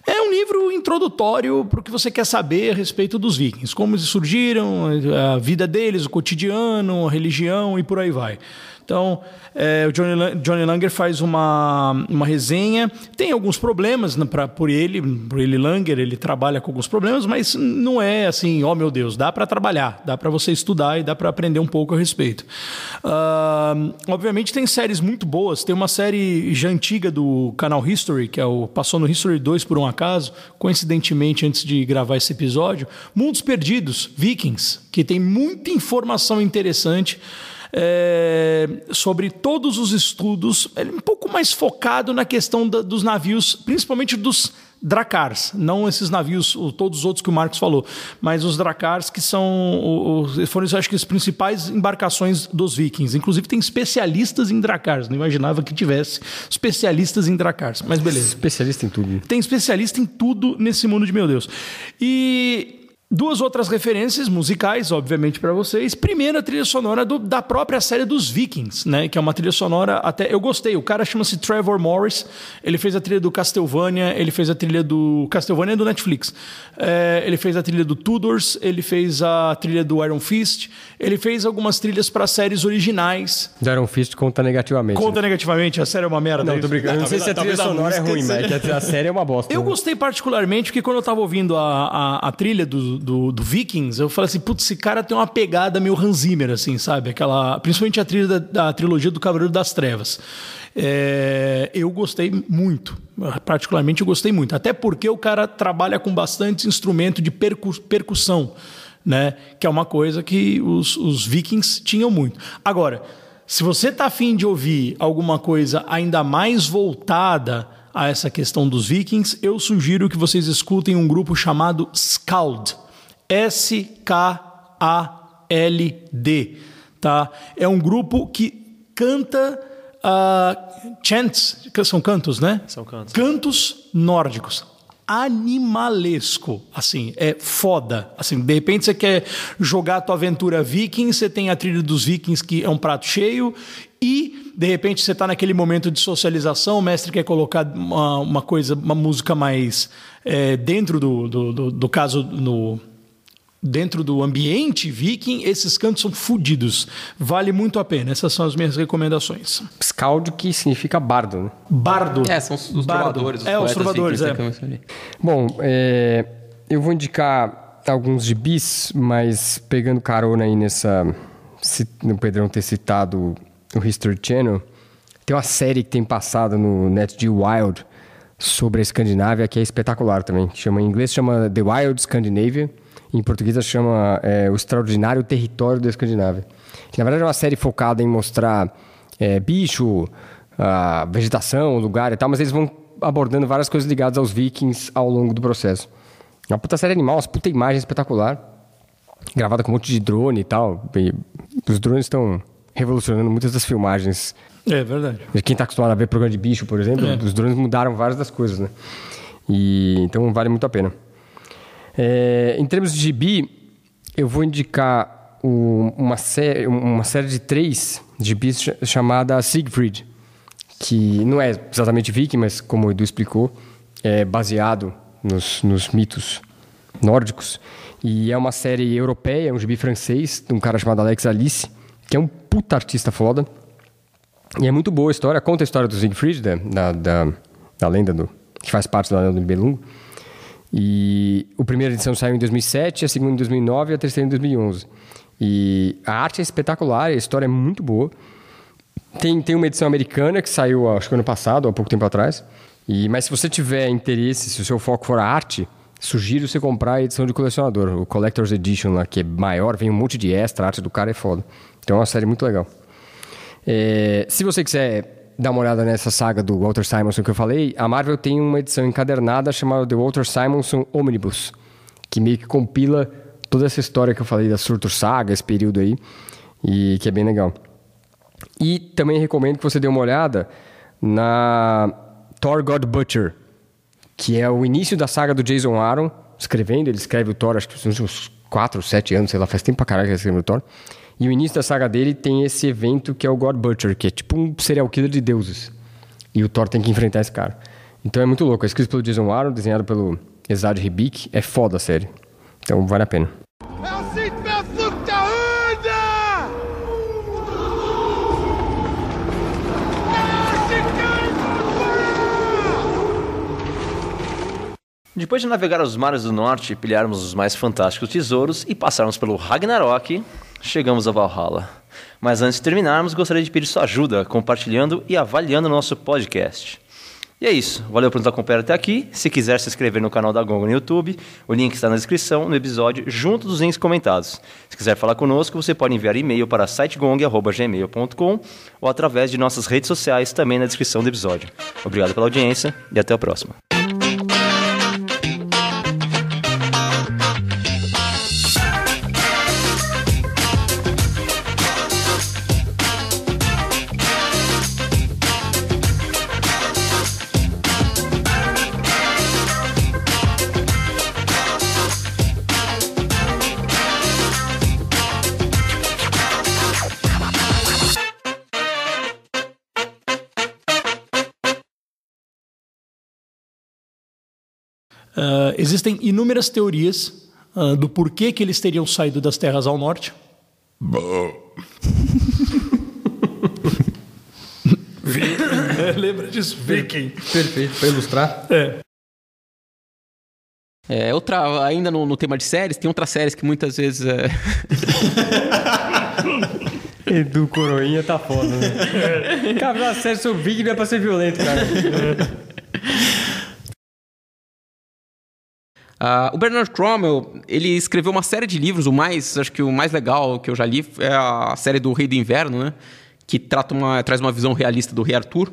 É um livro introdutório para o que você quer saber a respeito dos vikings, como eles surgiram, a vida deles, o cotidiano, a religião e por aí vai. Então, é, o Johnny, Johnny Langer faz uma, uma resenha. Tem alguns problemas né, pra, por ele, por ele Langer, ele trabalha com alguns problemas, mas não é assim, ó meu Deus, dá para trabalhar, dá para você estudar e dá para aprender um pouco a respeito. Ah, obviamente tem séries muito boas. Tem uma série já antiga do canal History, que é o passou no History 2 por um acaso, coincidentemente antes de gravar esse episódio, Mundos Perdidos, Vikings, que tem muita informação interessante é, sobre todos os estudos, ele é um pouco mais focado na questão da- dos navios, principalmente dos Dracars, não esses navios, todos os outros que o Marcos falou, mas os Dracars que são o- o- foram, acho que, as principais embarcações dos vikings. Inclusive tem especialistas em Dracars, não imaginava que tivesse especialistas em Dracars, mas beleza. Especialista em tudo. Tem especialista em tudo nesse mundo de meu Deus. E duas outras referências musicais, obviamente, para vocês. Primeiro, a trilha sonora do- da própria série dos Vikings, né? Que é uma trilha sonora até. Eu gostei. O cara chama-se Trevor Morris. Ele fez a trilha do Castlevania, ele fez a trilha do. Castlevania é do Netflix. É, ele fez a trilha do Tudors, ele fez a trilha do Iron Fist, ele fez algumas trilhas para séries originais. Do Iron Fist conta negativamente. Conta negativamente, a série é uma merda. Não, é tô brincando. Eu não sei se a trilha sonora é ruim, mas a, a série é uma bosta. Eu né? gostei particularmente porque quando eu tava ouvindo a, a, a trilha do, do, do Vikings, eu falei assim, putz, esse cara tem uma pegada meio Hans Zimmer, assim, sabe? Aquela, principalmente a trilha da, da trilogia do Cavaleiro das Trevas. É, eu gostei muito, particularmente eu gostei muito, até porque o cara trabalha com bastante instrumento de percu- percussão, né? Que é uma coisa que os, os Vikings tinham muito. Agora, se você tá afim de ouvir alguma coisa ainda mais voltada a essa questão dos vikings, eu sugiro que vocês escutem um grupo chamado Skald. S-K-A-L-D. Tá? É um grupo que canta ah, chants, que são cantos, né? São cantos. Cantos nórdicos. Animalesco, assim, é foda. Assim, de repente você quer jogar a tua aventura viking, você tem a trilha dos vikings que é um prato cheio e de repente você está naquele momento de socialização, o mestre quer colocar uma, uma coisa, uma música mais é, dentro do, do, do, do caso no dentro do ambiente viking, esses cantos são fodidos. Vale muito a pena. Essas são as minhas recomendações. Scald, que significa bardo, né? Bardo. É, são os, os Bardo. trovadores. Os É, os trovadores, é. mencionei. Bom, é, eu vou indicar alguns gibis, mas pegando carona aí nessa... se- no Pedrão ter citado o History Channel, tem uma série que tem passado no NetGeo Wild sobre a Escandinávia que é espetacular também. Chama, em inglês chama The Wild Scandinavia, em português chama é, O Extraordinário Território da Escandinávia. Que na verdade é uma série focada em mostrar é, bicho, a vegetação, lugar e tal, mas eles vão abordando várias coisas ligadas aos vikings ao longo do processo. É uma puta série animal, uma puta imagem espetacular, gravada com um monte de drone e tal. E os drones estão revolucionando muitas das filmagens. É verdade. Quem está acostumado a ver programa de bicho, por exemplo, os drones mudaram várias das coisas, né? E, então vale muito a pena. É, em termos de gibi, eu vou indicar o- uma, série, uma série de três gibis cha- chamada Siegfried, que não é exatamente viking, mas como o Edu explicou, é baseado nos, nos mitos nórdicos. E é uma série europeia, um gibi francês, de um cara chamado Alex Alice, que é um puta artista foda. E é muito boa a história, conta a história do Siegfried, da, da, da, da lenda do, que faz parte da lenda do Nibelungo. E a primeira edição saiu em 2007, a segunda em 2009 e a terceira em 2011. E a arte é espetacular, a história é muito boa. Tem, tem uma edição americana que saiu, acho que ano passado, há pouco tempo atrás. E, mas se você tiver interesse, se o seu foco for a arte, sugiro você comprar a edição de colecionador, o Collector's Edition lá, que é maior, vem um monte de extra, a arte do cara é foda. Então é uma série muito legal. É, se você quiser dar uma olhada nessa saga do Walter Simonson que eu falei, a Marvel tem uma edição encadernada chamada The Walter Simonson Omnibus, que meio que compila toda essa história que eu falei da Surtur Saga, esse período aí, e que é bem legal. E também recomendo que você dê uma olhada na Thor God Butcher, que é o início da saga do Jason Aaron, escrevendo, ele escreve o Thor, acho que uns 4, 7 anos, sei lá, faz tempo pra caralho que ele escreveu o Thor. E o início da saga dele tem esse evento que é o God Butcher, que é tipo um serial killer de deuses. E o Thor tem que enfrentar esse cara. Então é muito louco. É escrito pelo Jason Aaron, desenhado pelo Esad Ribic. É foda a série. Então vale a pena. Er schickt Depois de navegar os mares do norte, pilharmos os mais fantásticos tesouros e passarmos pelo Ragnarok, chegamos a Valhalla. Mas antes de terminarmos, gostaria de pedir sua ajuda compartilhando e avaliando o nosso podcast. E é isso. Valeu por nos acompanhar até aqui. Se quiser se inscrever no canal da Gongo no YouTube, o link está na descrição no episódio, junto dos links comentados. Se quiser falar conosco, você pode enviar e-mail para sitegong.gmail.com ou através de nossas redes sociais, também na descrição do episódio. Obrigado pela audiência e até a próxima. Ah, existem inúmeras teorias ah, do porquê que eles teriam saído das terras ao norte. Viking. Lembra disso? Viking. Perfeito, para ilustrar. É. É, outra, ainda no, no tema de séries, tem outras séries que muitas vezes. É... Edu Coroinha tá foda, né? Cara, uma série sobre Viking não é pra ser violento, cara. Ah, o Bernard Cromwell, ele escreveu uma série de livros, o mais, acho que o mais legal que eu já li é a série do Rei do Inverno, né? Que trata uma, traz uma visão realista do Rei Arthur.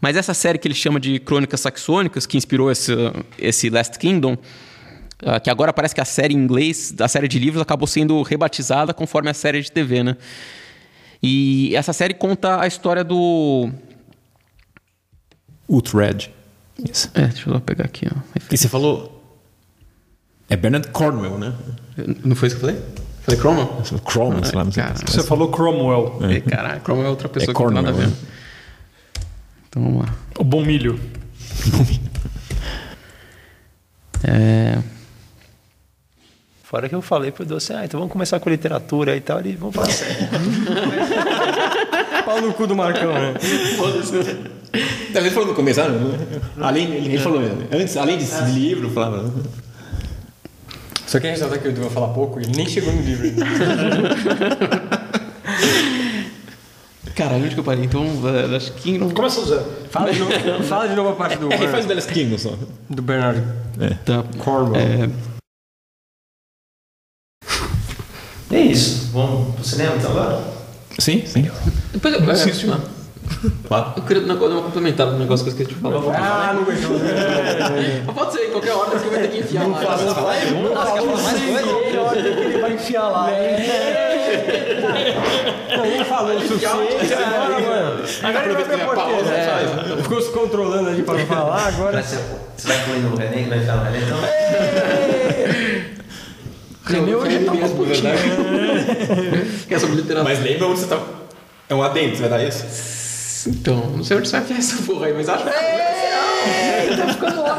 Mas essa série que ele chama de Crônicas Saxônicas, que inspirou esse, esse Last Kingdom, ah, que agora parece que a série em inglês, da série de livros, acabou sendo rebatizada conforme a série de TV, né? E essa série conta a história do... Uhtred. Isso. É, deixa eu pegar aqui, ó. E você falou. É Bernard Cornwell, né? Não foi isso que eu falei? Falei Cromwell? Cromwell, sei lá, não sei. Cara, Você falou Cromwell, É. Caralho, Cromwell é outra pessoa É que não nada a Cornwell, ver. Então vamos lá. o bom milho. É... Fora que eu falei pro assim, ah, então vamos começar com literatura e tal, e vamos falar sério. Pau no cu do Marcão, né? Ele falou no começo, ah, além, ele falou antes, além de, de livro, falava. Só queria ressaltar que o Edu vai falar pouco e ele nem chegou no livro ainda. Caralho, onde que eu parei? Então, eh, acho que não... Começa a usar. Fala de novo, fala de novo a parte do, É, quem faz o The Last Kingdom só. do Bernard Tá. Cornwell. É, É isso. Vamos pro cinema então agora? Sim, sim. Depois eu, é, Claro. eu queria dar uma complementar no negócio que eu esqueci de falar. Ah, não aguentou. Mas Pode ser, em qualquer hora, você vai ter que enfiar lá. Ele vai enfiar lá. Não falou o suficiente. Agora, mano. Agora ele vai pra porteira. É, ficou se controlando ali pra não falar, agora... Você vai incluir no René, que vai René então? René hoje tá verdade. Que é sobre literatura. Mas lembra onde você tá. É um adendo, você vai dar isso? Então, não sei onde você vai enfiar essa porra aí, mas acho que...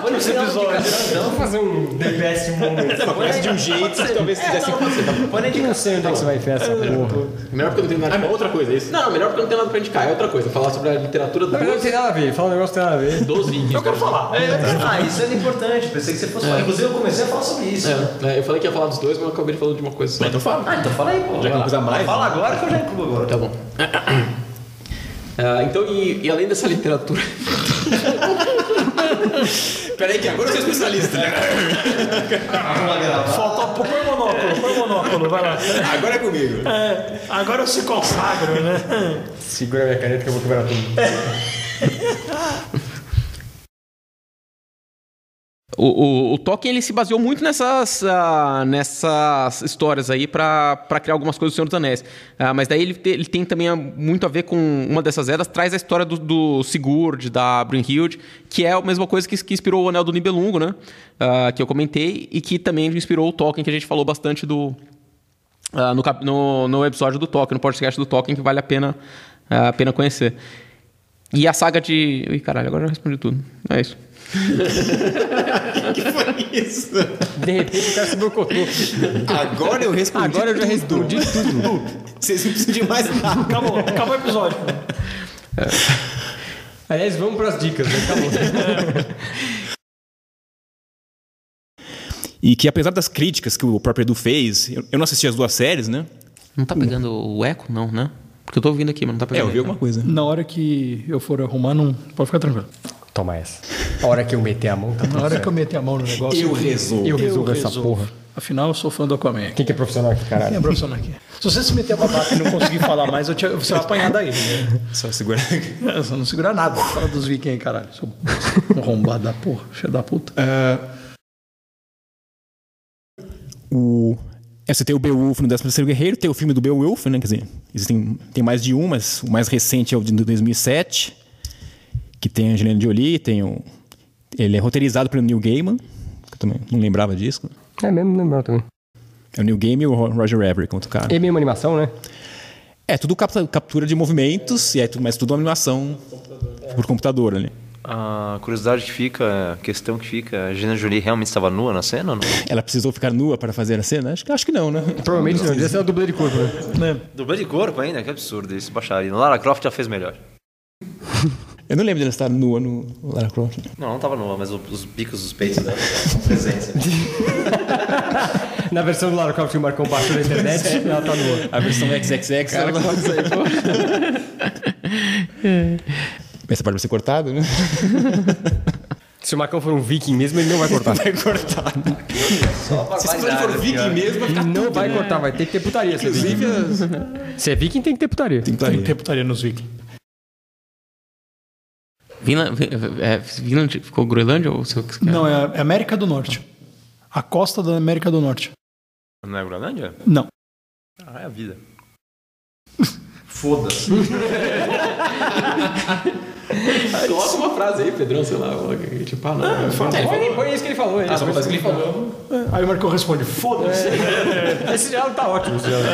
Olha esse episódio. Vamos fazer um The Best Moment. Não, mas começa de um jeito que talvez quisesse. Eu não sei onde é que você vai enfiar essa porra. Melhor porque eu não tenho nada Ah, outra coisa, é isso? Não, melhor porque eu não tenho nada pra indicar. É outra coisa. Falar sobre a literatura verdade, não tem nada a ver. Fala um negócio que tem nada a ver. dos vikings. Eu quero falar. Ah, isso é importante. Pensei que você fosse falar. Inclusive, eu comecei a falar sobre isso. É, é, eu falei que ia falar dos dois, mas eu acabei falando de uma coisa só. Então fala. Ah, então fala aí, pô. Já que não precisa mais. Fala agora que eu já incluo agora. Tá bom. Ah, então, e, e além dessa literatura. Peraí, que agora eu sou especialista. né? Falta, pô, põe o monóculo, põe o monóculo, vai lá. Agora é comigo. É, agora eu se consagro, né? Segura minha caneta que eu vou quebrar tudo. O, o, o Tolkien ele se baseou muito nessas, ah, nessas histórias aí para criar algumas coisas do Senhor dos Anéis. Ah, mas daí ele, ele tem também muito a ver com uma dessas eras, traz a história do, do Sigurd, da Brunhilde, que é a mesma coisa que, que inspirou o Anel do Nibelungo, né? Ah, que eu comentei, e que também inspirou o Tolkien, que a gente falou bastante do, no, cap- no, no episódio do Tolkien, no podcast do Tolkien, que vale a pena, pena conhecer. E a saga de. Ih, caralho, agora eu já respondi tudo. É isso. que foi isso? De repente o cara se boicotou. Agora eu respondi. Agora eu já respondi tudo. Vocês não precisam de mais nada. Acabou, acabou o episódio. Aliás, vamos pras dicas, né? Acabou. E que apesar das críticas que o próprio Edu fez, eu não assisti as duas séries, né? Não tá pegando o eco, não, né? Porque eu tô ouvindo aqui, mas não tá É, pegando. eu vi alguma coisa. Na hora que eu for arrumar, não pode ficar tranquilo. Toma essa. A hora que eu meter a mão, tá tudo Na hora certo. que eu meter a mão no negócio. Eu resolvo. Eu resolvo essa porra. Afinal, eu sou fã do Aquaman. Quem que é profissional aqui, Quem é caralho? profissional aqui? Se você se meter a babaca e não conseguir falar mais, eu te, você vai apanhar daí. Né? Só segurar. É, Você não segura nada. Fala dos vikings aí, caralho. Sou arrombado da porra, cheio da puta. O... É, você tem o Beowulf no 13º Guerreiro, tem o filme do Beowulf, né? Quer dizer, existem, tem mais de um, mas o mais recente é o de 2007, que tem a Angelina Jolie, tem o... Ele é roteirizado pelo Neil Gaiman, que eu também não lembrava disso. É mesmo, lembrar também. É o Neil Gaiman e o Ro- Roger Everett, outro cara. É mesmo animação, né? É, tudo captura de movimentos, e é tudo, mas tudo uma animação por computador ali. A curiosidade que fica, a questão que fica, a Angelina Jolie realmente estava nua na cena ou não? Ela precisou ficar nua para fazer a cena? Acho, que- acho que não, né? Provavelmente não, devia ser uma dublê de corpo, né? Dublê de corpo ainda? Que absurdo isso, baixaria. Lara Croft já fez melhor. Eu não lembro dela estar nua no Lara Croft. Não, não tava nua, mas os bicos dos peitos dela estavam presentes. Na versão do Lara Croft que o Marcão baixou na internet, ela tá nua. A versão XXX. ela... Essa parte vai ser cortada, né? Se o Marcão for um viking mesmo, ele não vai cortar. Vai cortar. Se ele for viking mesmo, vai ficar não tudo, vai né? cortar, vai ter que ter putaria. Se é viking. Inclusive, as... Se é viking, tem que ter putaria. Tem que Tem estar que ter putaria nos Vikings. Vinland, é, Vinland ficou Groenlândia ou seu que Não, é é América do Norte. A costa da América do Norte. Não é Groenlândia? Não. Ah, é a vida. Foda-se. Coloca uma frase aí, Pedrão, sei lá. Tipo, ah, não. Põe, põe isso que ele falou. Ele. mas que ele falou. Aí o Marcão responde: foda-se. Esse diálogo tá ótimo. esse diálogo.